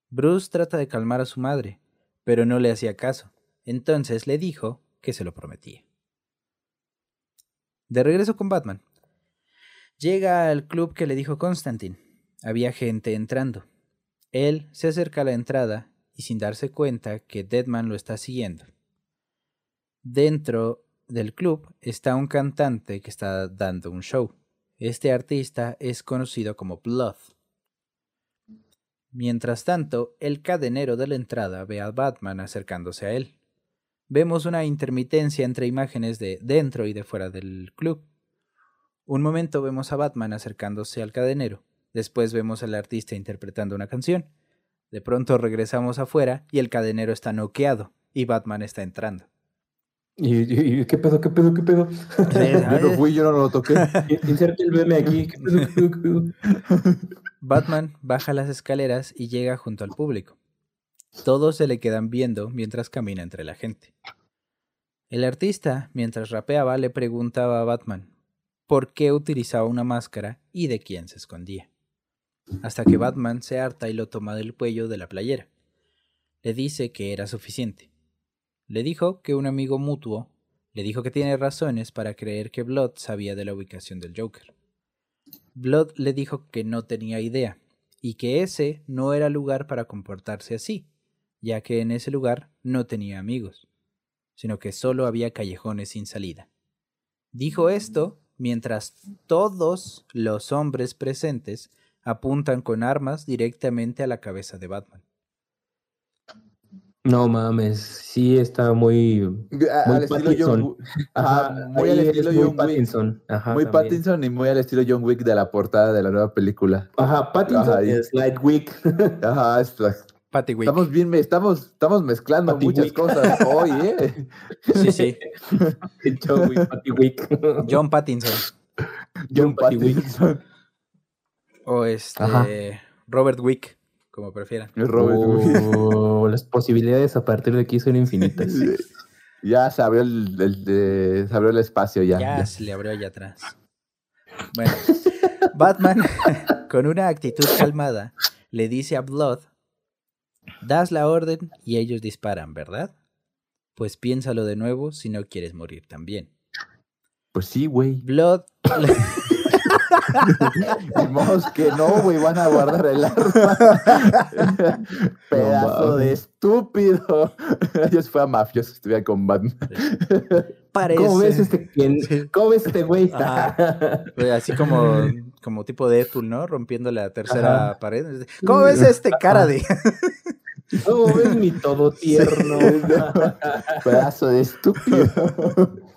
Speaker 1: Bruce trata de calmar a su madre, pero no le hacía caso. Entonces le dijo que se lo prometía. De regreso con Batman. Llega al club que le dijo Constantine. Había gente entrando. Él se acerca a la entrada y sin darse cuenta que Deadman lo está siguiendo. Dentro del club está un cantante que está dando un show. Este artista es conocido como Blood. Mientras tanto, el cadenero de la entrada ve a Batman acercándose a él. vemos una intermitencia entre imágenes de dentro y de fuera del club. Un momento vemos a Batman acercándose al cadenero, después vemos al artista interpretando una canción. De pronto regresamos afuera y el cadenero está noqueado y Batman está entrando.
Speaker 2: ¿Y, qué pedo, qué pedo, qué pedo?
Speaker 3: Yo no fui, yo no lo toqué.
Speaker 2: Inserte el meme aquí. ¿Qué pedo, qué pedo, qué pedo?
Speaker 1: Batman baja las escaleras y llega junto al público. Todos se le quedan viendo mientras camina entre la gente. El artista, mientras rapeaba, le preguntaba a Batman por qué utilizaba una máscara y de quién se escondía. Hasta que Batman se harta y lo toma del cuello de la playera. Le dice que era suficiente. Le dijo que un amigo mutuo le dijo que tiene razones para creer que Blood sabía de la ubicación del Joker. Blood le dijo que no tenía idea y que ese no era lugar para comportarse así, ya que en ese lugar no tenía amigos, sino que solo había callejones sin salida. Dijo esto mientras todos los hombres presentes apuntan con armas directamente a la cabeza de Batman.
Speaker 2: No mames, sí está muy.
Speaker 3: A-
Speaker 2: Muy
Speaker 3: al estilo
Speaker 2: Pattinson.
Speaker 3: John Wick. Ajá, muy al estilo
Speaker 2: muy
Speaker 3: John Wick.
Speaker 2: Pattinson. Ajá,
Speaker 3: Muy
Speaker 2: también.
Speaker 3: Pattinson y muy al estilo John Wick de la portada de la nueva película.
Speaker 2: Ajá, Pattinson
Speaker 3: Ajá, y-
Speaker 2: es Lightwick.
Speaker 3: Ajá, es-
Speaker 1: Patty Wick.
Speaker 3: estamos bien, estamos, estamos mezclando
Speaker 2: Patty
Speaker 3: muchas
Speaker 2: Wick.
Speaker 3: cosas hoy, ¿eh?
Speaker 1: Sí, sí.
Speaker 2: John Wick, Pattywick.
Speaker 1: John Pattinson.
Speaker 2: John.
Speaker 3: Pattinson.
Speaker 1: O este.
Speaker 2: Ajá.
Speaker 1: Robert Wick, como prefieran.
Speaker 3: Robert Wick.
Speaker 2: Oh, las posibilidades a partir de aquí son infinitas.
Speaker 3: Ya se abrió el, se abrió el espacio ya.
Speaker 1: Ya
Speaker 3: ya.
Speaker 1: se le abrió allá atrás. Bueno, Batman, con una actitud calmada, le dice a Blood, das la orden y ellos disparan, ¿verdad? Pues piénsalo de nuevo si no quieres morir también.
Speaker 3: Pues sí, güey.
Speaker 1: Blood,
Speaker 3: Vimos que no, güey, van a guardar el arma. Pedazo de estúpido. Ellos fueron mafiosos, estuvieran con Batman.
Speaker 1: parece...
Speaker 2: ¿Cómo ves este. ¿Cómo ves este güey?
Speaker 1: Así como, como tipo Deadpool, ¿no? Rompiendo la tercera
Speaker 2: Ajá.
Speaker 1: pared. ¿Cómo ves este cara de...?
Speaker 2: ¿Cómo ves mi todo tierno?
Speaker 3: Pedazo de estúpido.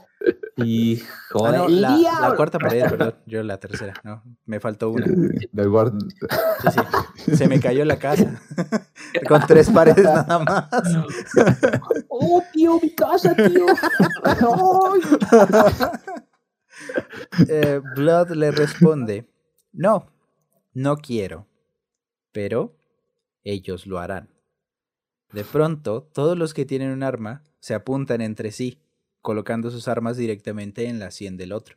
Speaker 2: Hijo
Speaker 1: Ah, no, la, cuarta pared, perdón. Yo la tercera, no. Me faltó una.
Speaker 3: Del guard-
Speaker 1: Sí, sí. Se me cayó la casa. Con tres paredes nada más.
Speaker 2: Oh, tío, mi casa, tío.
Speaker 1: Eh, Blood le responde: No, no quiero. Pero ellos lo harán. De pronto, todos los que tienen un arma se apuntan entre sí, colocando sus armas directamente en la sien del otro.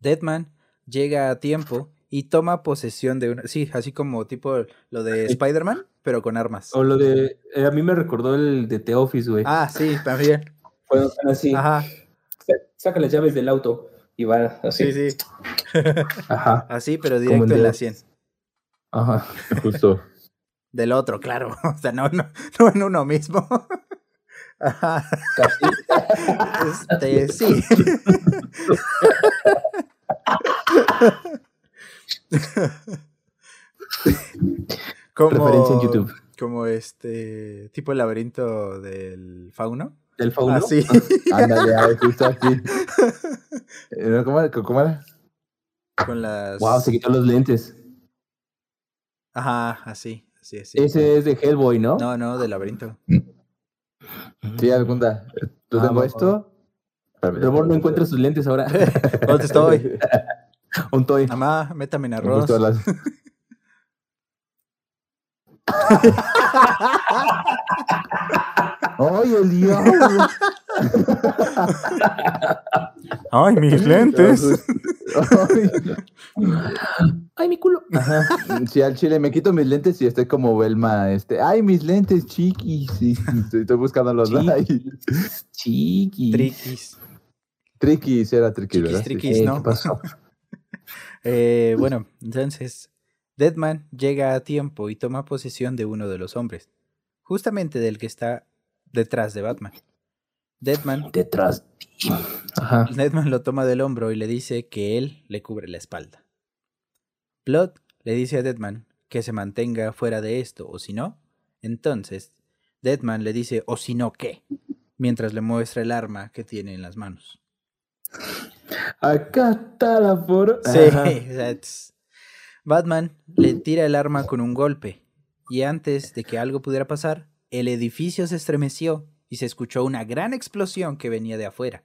Speaker 1: Deadman llega a tiempo y toma posesión de una. Sí, así como tipo lo de Spider-Man, pero con armas.
Speaker 2: O lo de. eh, a mí me recordó el de The Office, güey.
Speaker 1: Ah, sí, también.
Speaker 2: Están así.
Speaker 1: Ajá,
Speaker 2: sa- Saca las llaves del auto y va así.
Speaker 1: sí, sí.
Speaker 2: Ajá.
Speaker 1: Así, pero directo
Speaker 2: en
Speaker 1: la
Speaker 2: The-
Speaker 1: 100.
Speaker 2: Ajá.
Speaker 3: Justo.
Speaker 1: Del otro, claro. O sea, no, no, no en uno mismo. Ajá. Este, sí. como,
Speaker 2: Referencia en YouTube.
Speaker 1: Como este tipo el laberinto del fauno.
Speaker 2: Del fauno.
Speaker 1: Así.
Speaker 3: Ándale, ahí, justo aquí. Eh, ¿Cómo? ¿Cómo era?
Speaker 1: Con las.
Speaker 2: Wow, se quitó los lentes.
Speaker 1: Ajá, así.
Speaker 2: Ese es de Hellboy, ¿no?
Speaker 1: No, no, del laberinto.
Speaker 3: Sí, alguna. ¿Tú
Speaker 2: Ah,
Speaker 3: tengo
Speaker 2: va-
Speaker 3: esto?
Speaker 2: Ramón no encuentra sus lentes ahora.
Speaker 1: ¿Dónde estoy?
Speaker 2: Un toy.
Speaker 1: Mamá, métame en arroz.
Speaker 3: Las- ¡Ay, el diablo!
Speaker 1: Ay, mis lentes.
Speaker 3: Ay.
Speaker 2: Mi culo.
Speaker 3: Sí, al chile me quito mis lentes y estoy como Belma, este, ay, mis lentes chiquis, sí, estoy, buscando los
Speaker 2: Chiquis.
Speaker 3: ay,
Speaker 2: Chiqui.
Speaker 1: Triquis.
Speaker 3: triquis, era triquis,
Speaker 1: Chiquis,
Speaker 3: ¿verdad? Sí.
Speaker 1: triquis.
Speaker 2: Eh,
Speaker 1: ¿no?
Speaker 2: ¿Qué pasó?
Speaker 1: Eh, bueno, entonces, Deadman llega a tiempo y toma posesión de uno de los hombres, justamente del que está detrás de Batman. Deadman,
Speaker 2: Detrás. Ajá.
Speaker 1: Deadman lo toma del hombro y le dice que él le cubre la espalda. Blood le dice a Deadman que se mantenga fuera de esto, o si no, entonces Deadman le dice, o si no, ¿qué? Mientras le muestra el arma que tiene en las manos.
Speaker 2: Acá está la foro.
Speaker 1: Sí, tss. Batman le tira el arma con un golpe y antes de que algo pudiera pasar, el edificio se estremeció y se escuchó una gran explosión que venía de afuera.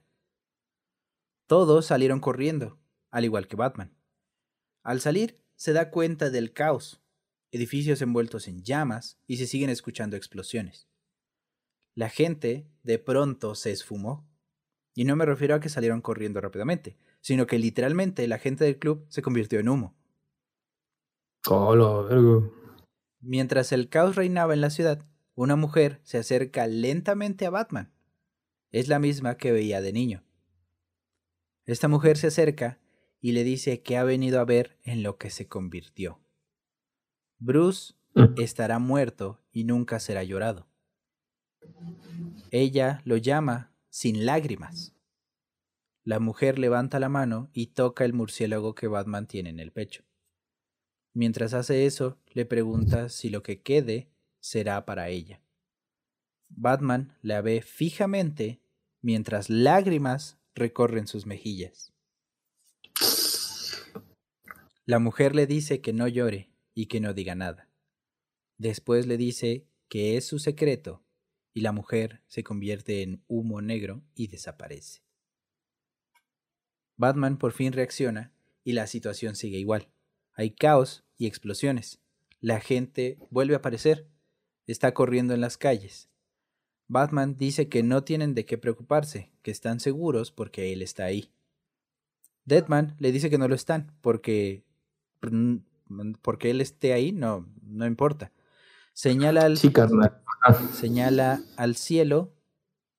Speaker 1: Todos salieron corriendo, al igual que Batman. Al salir, se da cuenta del caos, edificios envueltos en llamas y se siguen escuchando explosiones. La gente de pronto se esfumó. Y no me refiero a que salieron corriendo rápidamente, sino que literalmente la gente del club se convirtió en humo.
Speaker 2: Vergo.
Speaker 1: Mientras el caos reinaba en la ciudad, una mujer se acerca lentamente a Batman. Es la misma que veía de niño. Esta mujer se acerca y le dice que ha venido a ver en lo que se convirtió. Bruce estará muerto y nunca será llorado. Ella lo llama sin lágrimas. La mujer levanta la mano y toca el murciélago que Batman tiene en el pecho. Mientras hace eso, le pregunta si lo que quede será para ella. Batman la ve fijamente mientras lágrimas recorren sus mejillas. La mujer le dice que no llore y que no diga nada. Después le dice que es su secreto y la mujer se convierte en humo negro y desaparece. Batman por fin reacciona y la situación sigue igual. Hay caos y explosiones. La gente vuelve a aparecer. Está corriendo en las calles. Batman dice que no tienen de qué preocuparse, que están seguros porque él está ahí. Deadman le dice que no lo están, porque porque él esté ahí no, no importa. Señala al,
Speaker 2: Sí,
Speaker 1: señala al cielo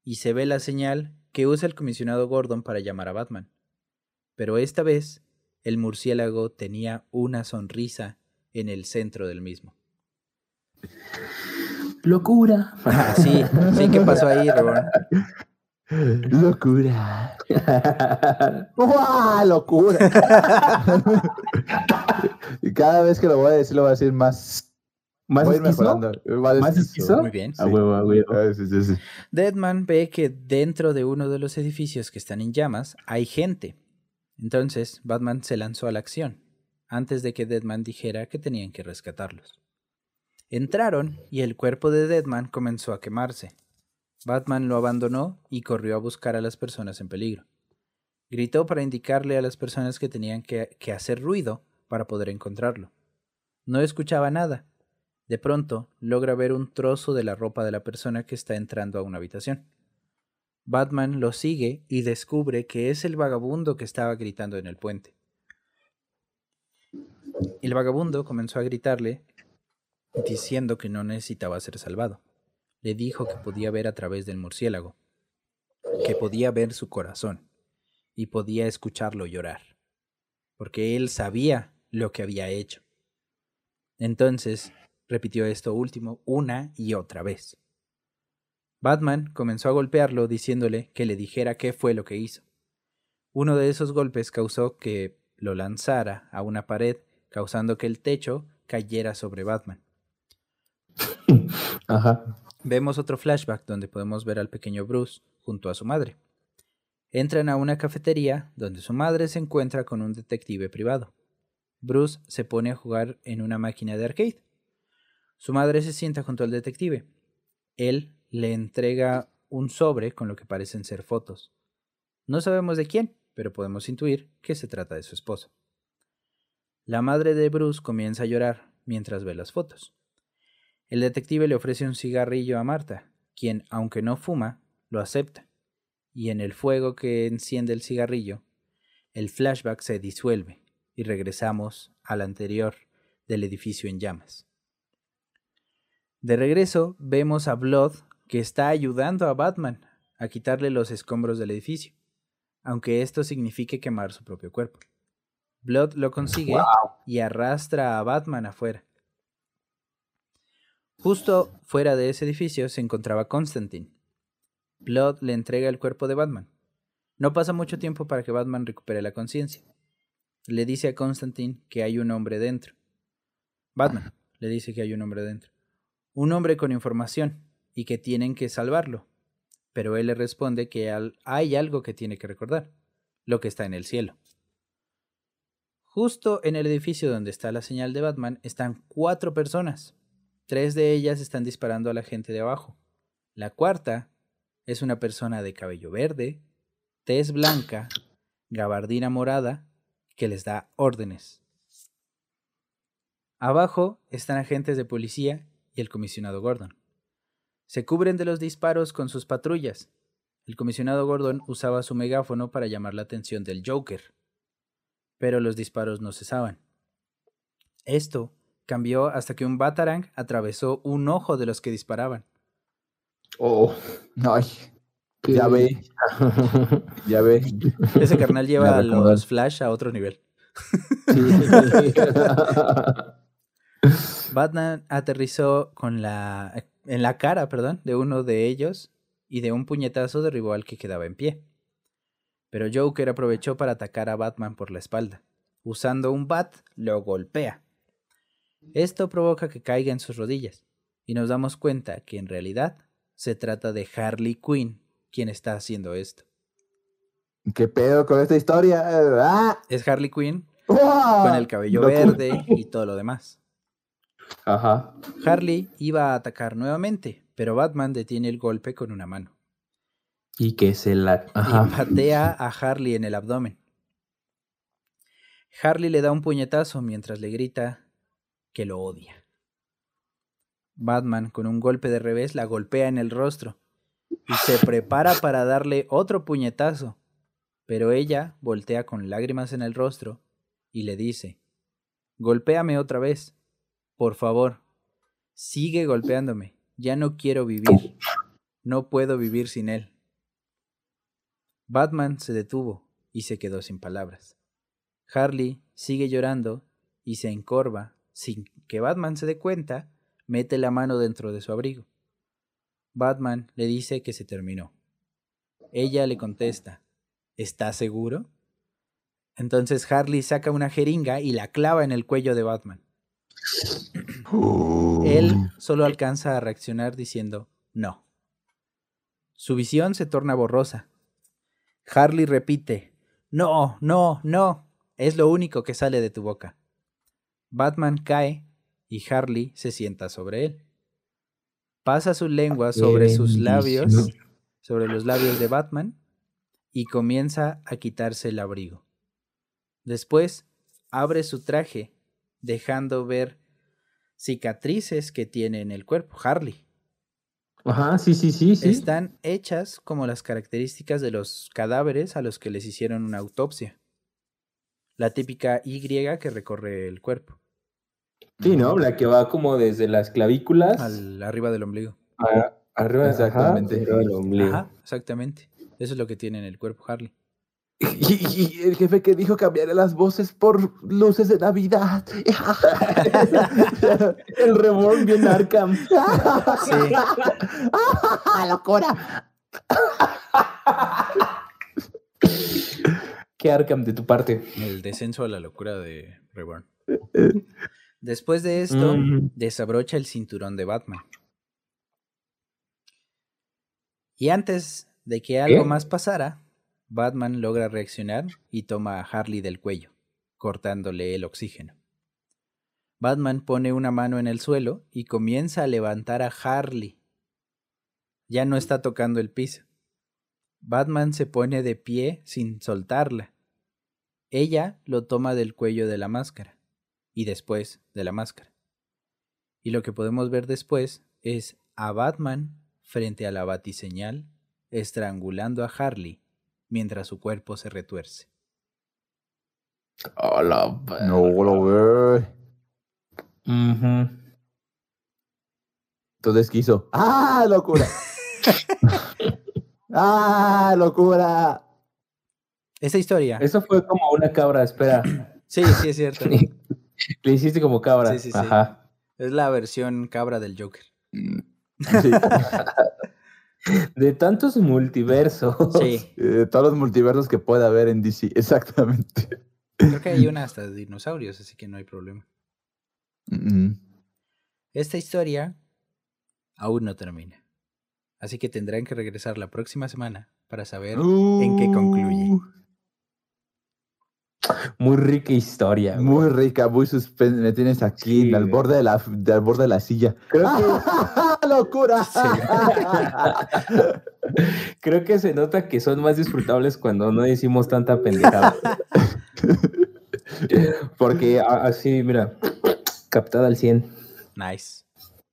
Speaker 1: y se ve la señal que usa el comisionado Gordon para llamar a Batman. Pero esta vez el murciélago tenía una sonrisa en el centro del mismo.
Speaker 2: Locura.
Speaker 1: Ah, sí, sí, ¿qué pasó ahí, Reborn?
Speaker 3: Locura. ¡Uah! ¡Locura! y cada vez que lo voy a decir, lo voy a decir más.
Speaker 2: ¿Más esquizo?
Speaker 3: mejorando. Más
Speaker 2: ¿Más
Speaker 3: esquizo.
Speaker 1: Muy bien.
Speaker 2: A huevo, a huevo.
Speaker 3: Ah, sí, sí, sí.
Speaker 1: Deadman ve que dentro de uno de los edificios que están en llamas hay gente. Entonces Batman se lanzó a la acción, antes de que Deadman dijera que tenían que rescatarlos. Entraron y el cuerpo de Deadman comenzó a quemarse. Batman lo abandonó y corrió a buscar a las personas en peligro. Gritó para indicarle a las personas que tenían que, que hacer ruido para poder encontrarlo. No escuchaba nada. De pronto logra ver un trozo de la ropa de la persona que está entrando a una habitación. Batman lo sigue y descubre que es el vagabundo que estaba gritando en el puente. El vagabundo comenzó a gritarle diciendo que no necesitaba ser salvado. Le dijo que podía ver a través del murciélago, que podía ver su corazón y podía escucharlo llorar, porque él sabía lo que había hecho. Entonces repitió esto último una y otra vez. Batman comenzó a golpearlo diciéndole que le dijera qué fue lo que hizo. Uno de esos golpes causó que lo lanzara a una pared, causando que el techo cayera sobre Batman. Vemos otro flashback donde podemos ver al pequeño Bruce junto a su madre. Entran a una cafetería donde su madre se encuentra con un detective privado. Bruce se pone a jugar en una máquina de arcade. Su madre se sienta junto al detective. Él le entrega un sobre con lo que parecen ser fotos. No sabemos de quién, pero podemos intuir que se trata de su esposo. La madre de Bruce comienza a llorar mientras ve las fotos. El detective le ofrece un cigarrillo a Marta, quien, aunque no fuma, lo acepta. Y en el fuego que enciende el cigarrillo, el flashback se disuelve y regresamos al anterior del edificio en llamas. De regreso, vemos a Blood que está ayudando a Batman a quitarle los escombros del edificio, aunque esto signifique quemar su propio cuerpo. Blood lo consigue y arrastra a Batman afuera. Justo fuera de ese edificio se encontraba Constantine. Blood le entrega el cuerpo de Batman. No pasa mucho tiempo para que Batman recupere la conciencia. Le dice a Constantine que hay un hombre dentro. Batman le dice que hay un hombre dentro. Un hombre con información y que tienen que salvarlo. Pero él le responde que hay algo que tiene que recordar, lo que está en el cielo. Justo en el edificio donde está la señal de Batman están cuatro personas. Tres de ellas están disparando a la gente de abajo. La cuarta es una persona de cabello verde, tez blanca, gabardina morada, que les da órdenes. Abajo están agentes de policía y el comisionado Gordon. Se cubren de los disparos con sus patrullas. El comisionado Gordon usaba su megáfono para llamar la atención del Joker. Pero los disparos no cesaban. Esto cambió hasta que un Batarang atravesó un ojo de los que disparaban.
Speaker 3: Oh, ay. Ya ve. ya ve.
Speaker 1: Ese carnal lleva a los Flash a otro nivel. Batman aterrizó con la, en la cara, perdón, de uno de ellos y de un puñetazo derribó al que quedaba en pie. Pero Joker aprovechó para atacar a Batman por la espalda. Usando un bat, lo golpea. Esto provoca que caiga en sus rodillas, y nos damos cuenta que en realidad se trata de Harley Quinn quien está haciendo esto.
Speaker 3: ¿Qué pedo con esta historia? Ah.
Speaker 1: Es Harley Quinn con el cabello verde y todo lo demás.
Speaker 2: Ajá.
Speaker 1: Harley iba a atacar nuevamente, pero Batman detiene el golpe con una mano.
Speaker 2: Y que se la.
Speaker 1: Y patea a Harley en el abdomen. Harley le da un puñetazo mientras le grita que lo odia. Batman, con un golpe de revés, la golpea en el rostro y se prepara para darle otro puñetazo, pero ella voltea con lágrimas en el rostro y le dice, Golpéame otra vez, por favor, sigue golpeándome, ya no quiero vivir, no puedo vivir sin él. Batman se detuvo y se quedó sin palabras. Harley sigue llorando y se encorva, sin que Batman se dé cuenta, mete la mano dentro de su abrigo. Batman le dice que se terminó. Ella le contesta, ¿Estás seguro? Entonces Harley saca una jeringa y la clava en el cuello de Batman. Él solo alcanza a reaccionar diciendo no. Su visión se torna borrosa. Harley repite, no, no, no, es lo único que sale de tu boca. Batman cae y Harley se sienta sobre él. Pasa su lengua sobre sus labios, sobre los labios de Batman, y comienza a quitarse el abrigo. Después abre su traje, dejando ver cicatrices que tiene en el cuerpo. Harley.
Speaker 2: Ajá, sí, sí, sí, sí.
Speaker 1: Están hechas como las características de los cadáveres a los que les hicieron una autopsia. La típica Y que recorre el cuerpo.
Speaker 2: Sí, ¿no? La que va como desde las clavículas.
Speaker 1: Al, arriba del ombligo.
Speaker 2: arriba, exactamente. del ombligo.
Speaker 1: exactamente. Eso es lo que tiene en el cuerpo Harley.
Speaker 3: Y, el jefe que dijo cambiar las voces por luces de Navidad.
Speaker 2: el reborn bien Arkham.
Speaker 3: sí. ¡Locura!
Speaker 2: ¿Qué Arkham de tu parte?
Speaker 1: El descenso a la locura de Reborn. Después de esto, desabrocha el cinturón de Batman. Y antes de que algo más pasara, Batman logra reaccionar y toma a Harley del cuello, cortándole el oxígeno. Batman pone una mano en el suelo y comienza a levantar a Harley. Ya no está tocando el piso. Batman se pone de pie sin soltarla. Ella lo toma del cuello de la máscara y después de la máscara. Y lo que podemos ver después es a Batman frente a la batiseñal estrangulando a Harley mientras su cuerpo se retuerce.
Speaker 3: Hola, no lo veo. Entonces quiso. ¡Ah, locura! ¡Ah, locura!
Speaker 1: Esa historia.
Speaker 2: Eso fue como una cabra, espera.
Speaker 1: sí, sí, es cierto.
Speaker 2: Le hiciste como cabra.
Speaker 1: Sí, sí, sí. Ajá. Es la versión cabra del Joker.
Speaker 2: De tantos multiversos.
Speaker 1: Sí.
Speaker 3: De todos los multiversos que pueda haber en DC, exactamente.
Speaker 1: Creo que hay una hasta de dinosaurios, así que no hay problema. Esta historia aún no termina. Así que tendrán que regresar la próxima semana para saber en qué concluye.
Speaker 3: Uh,
Speaker 2: Muy rica historia. güey.
Speaker 3: Muy rica, muy suspense. Me tienes aquí
Speaker 2: Sí,
Speaker 3: al borde de la, al borde de la silla.
Speaker 2: Creo que,
Speaker 3: ¡Locura!
Speaker 2: creo que se nota que son más disfrutables cuando no decimos tanta pendejada. Porque así, mira, captada al 100.
Speaker 1: Nice.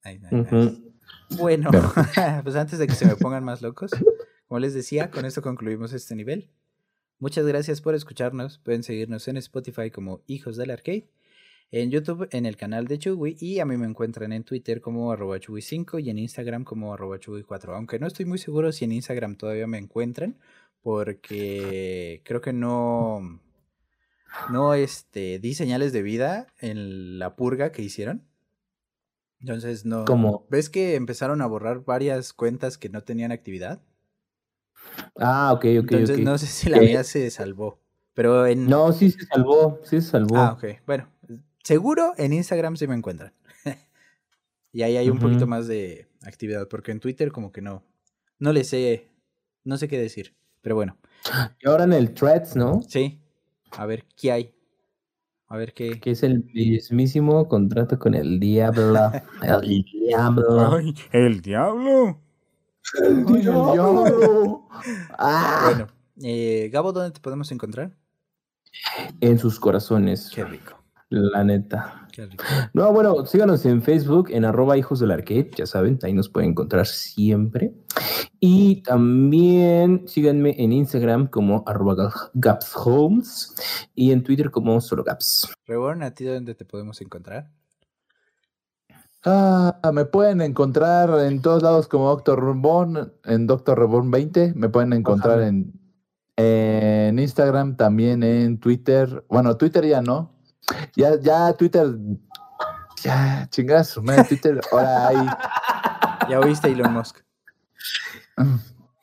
Speaker 1: Nice, nice, nice. Bueno, pues antes de que se me pongan más locos, como les decía, con esto concluimos este nivel. Muchas gracias por escucharnos. Pueden seguirnos en Spotify como Hijos del Arcade, en YouTube en el canal de Chugui y a mí me encuentran en Twitter como arroba Chugui5 y en Instagram como arroba Chugui4. Aunque no estoy muy seguro si en Instagram todavía me encuentran porque creo que no, no este, di señales de vida en la purga que hicieron. Entonces no.
Speaker 2: ¿Cómo?
Speaker 1: ¿Ves que empezaron a borrar varias cuentas que no tenían actividad?
Speaker 2: Ah, ok, ok,
Speaker 1: Entonces no sé si la mía se salvó. Pero en.
Speaker 2: No, sí se salvó, sí se salvó.
Speaker 1: Ah, ok. Bueno, seguro en Instagram sí me encuentran. y ahí hay un poquito más de actividad. Porque en Twitter como que no. No le sé. No sé qué decir. Pero bueno.
Speaker 2: Y ahora en el Threads, ¿no?
Speaker 1: Sí. A ver, ¿qué hay? A ver qué.
Speaker 2: Que es el mismísimo contrato con el diablo. El diablo.
Speaker 1: el diablo.
Speaker 3: ¡El diablo! ¡Ah!
Speaker 1: Bueno, eh, Gabo, ¿dónde te podemos encontrar?
Speaker 2: En sus corazones.
Speaker 1: Qué rico.
Speaker 2: La neta.
Speaker 1: Qué rico.
Speaker 2: No, bueno, síganos en Facebook, en arroba hijos del arcade, ya saben, ahí nos pueden encontrar siempre. Y también síganme en Instagram como arroba gapshomes y en Twitter como solo gaps.
Speaker 1: Reborn, ¿a ti dónde te podemos encontrar?
Speaker 3: Ah, me pueden encontrar en todos lados como Doctor Reborn, en Doctor Reborn 20. Me pueden encontrar
Speaker 2: Ajá.
Speaker 3: en, en Instagram, también en Twitter. Bueno, Twitter ya no. Ya, ya Twitter. Ya, chingas, su madre, Twitter. Ahora hay.
Speaker 1: Ya oíste Elon Musk.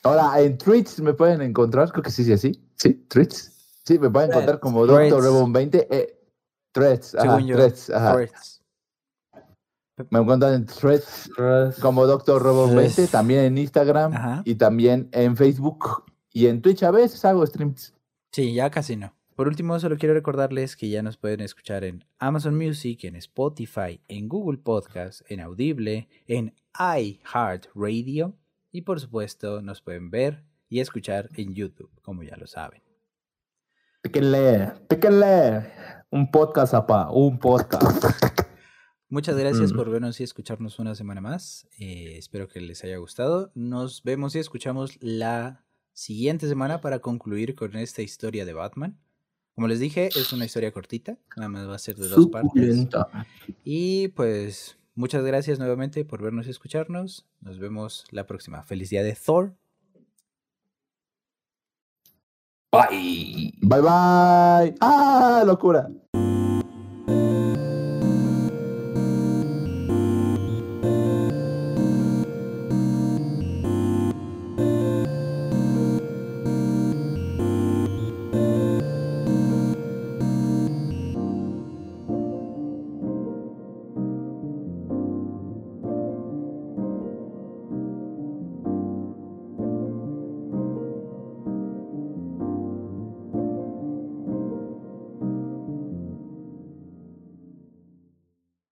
Speaker 3: Ahora en Tweets me pueden encontrar, creo que sí, sí, así. Sí, Tweets. Sí, me pueden encontrar
Speaker 2: Threads.
Speaker 3: como
Speaker 1: Threads.
Speaker 3: Doctor Reborn 20. Eh, threads, ajá,
Speaker 1: Según yo.
Speaker 3: Threads, ajá.
Speaker 1: Threads.
Speaker 3: Me encuentran en Threads como Doctor
Speaker 1: Threads.
Speaker 3: 20, también en Instagram
Speaker 1: Ajá.
Speaker 3: y también en Facebook y en Twitch a veces hago streams.
Speaker 1: Sí, ya casi no. Por último, solo quiero recordarles que ya nos pueden escuchar en Amazon Music, en Spotify, en Google Podcast, en Audible, en iHeartRadio y por supuesto nos pueden ver y escuchar en YouTube, como ya lo saben.
Speaker 2: Píquenle, píquenle. Un podcast, apa, un podcast.
Speaker 1: Muchas gracias
Speaker 2: Mm.
Speaker 1: por vernos y escucharnos una semana más. Eh, espero que les haya gustado. Nos vemos y escuchamos la siguiente semana para concluir con esta historia de Batman. Como les dije, es una historia cortita, nada más va a ser de dos partes. Y pues muchas gracias nuevamente por vernos y escucharnos. Nos vemos la próxima. Feliz día de Thor.
Speaker 2: Bye.
Speaker 3: Bye bye. Ah, locura.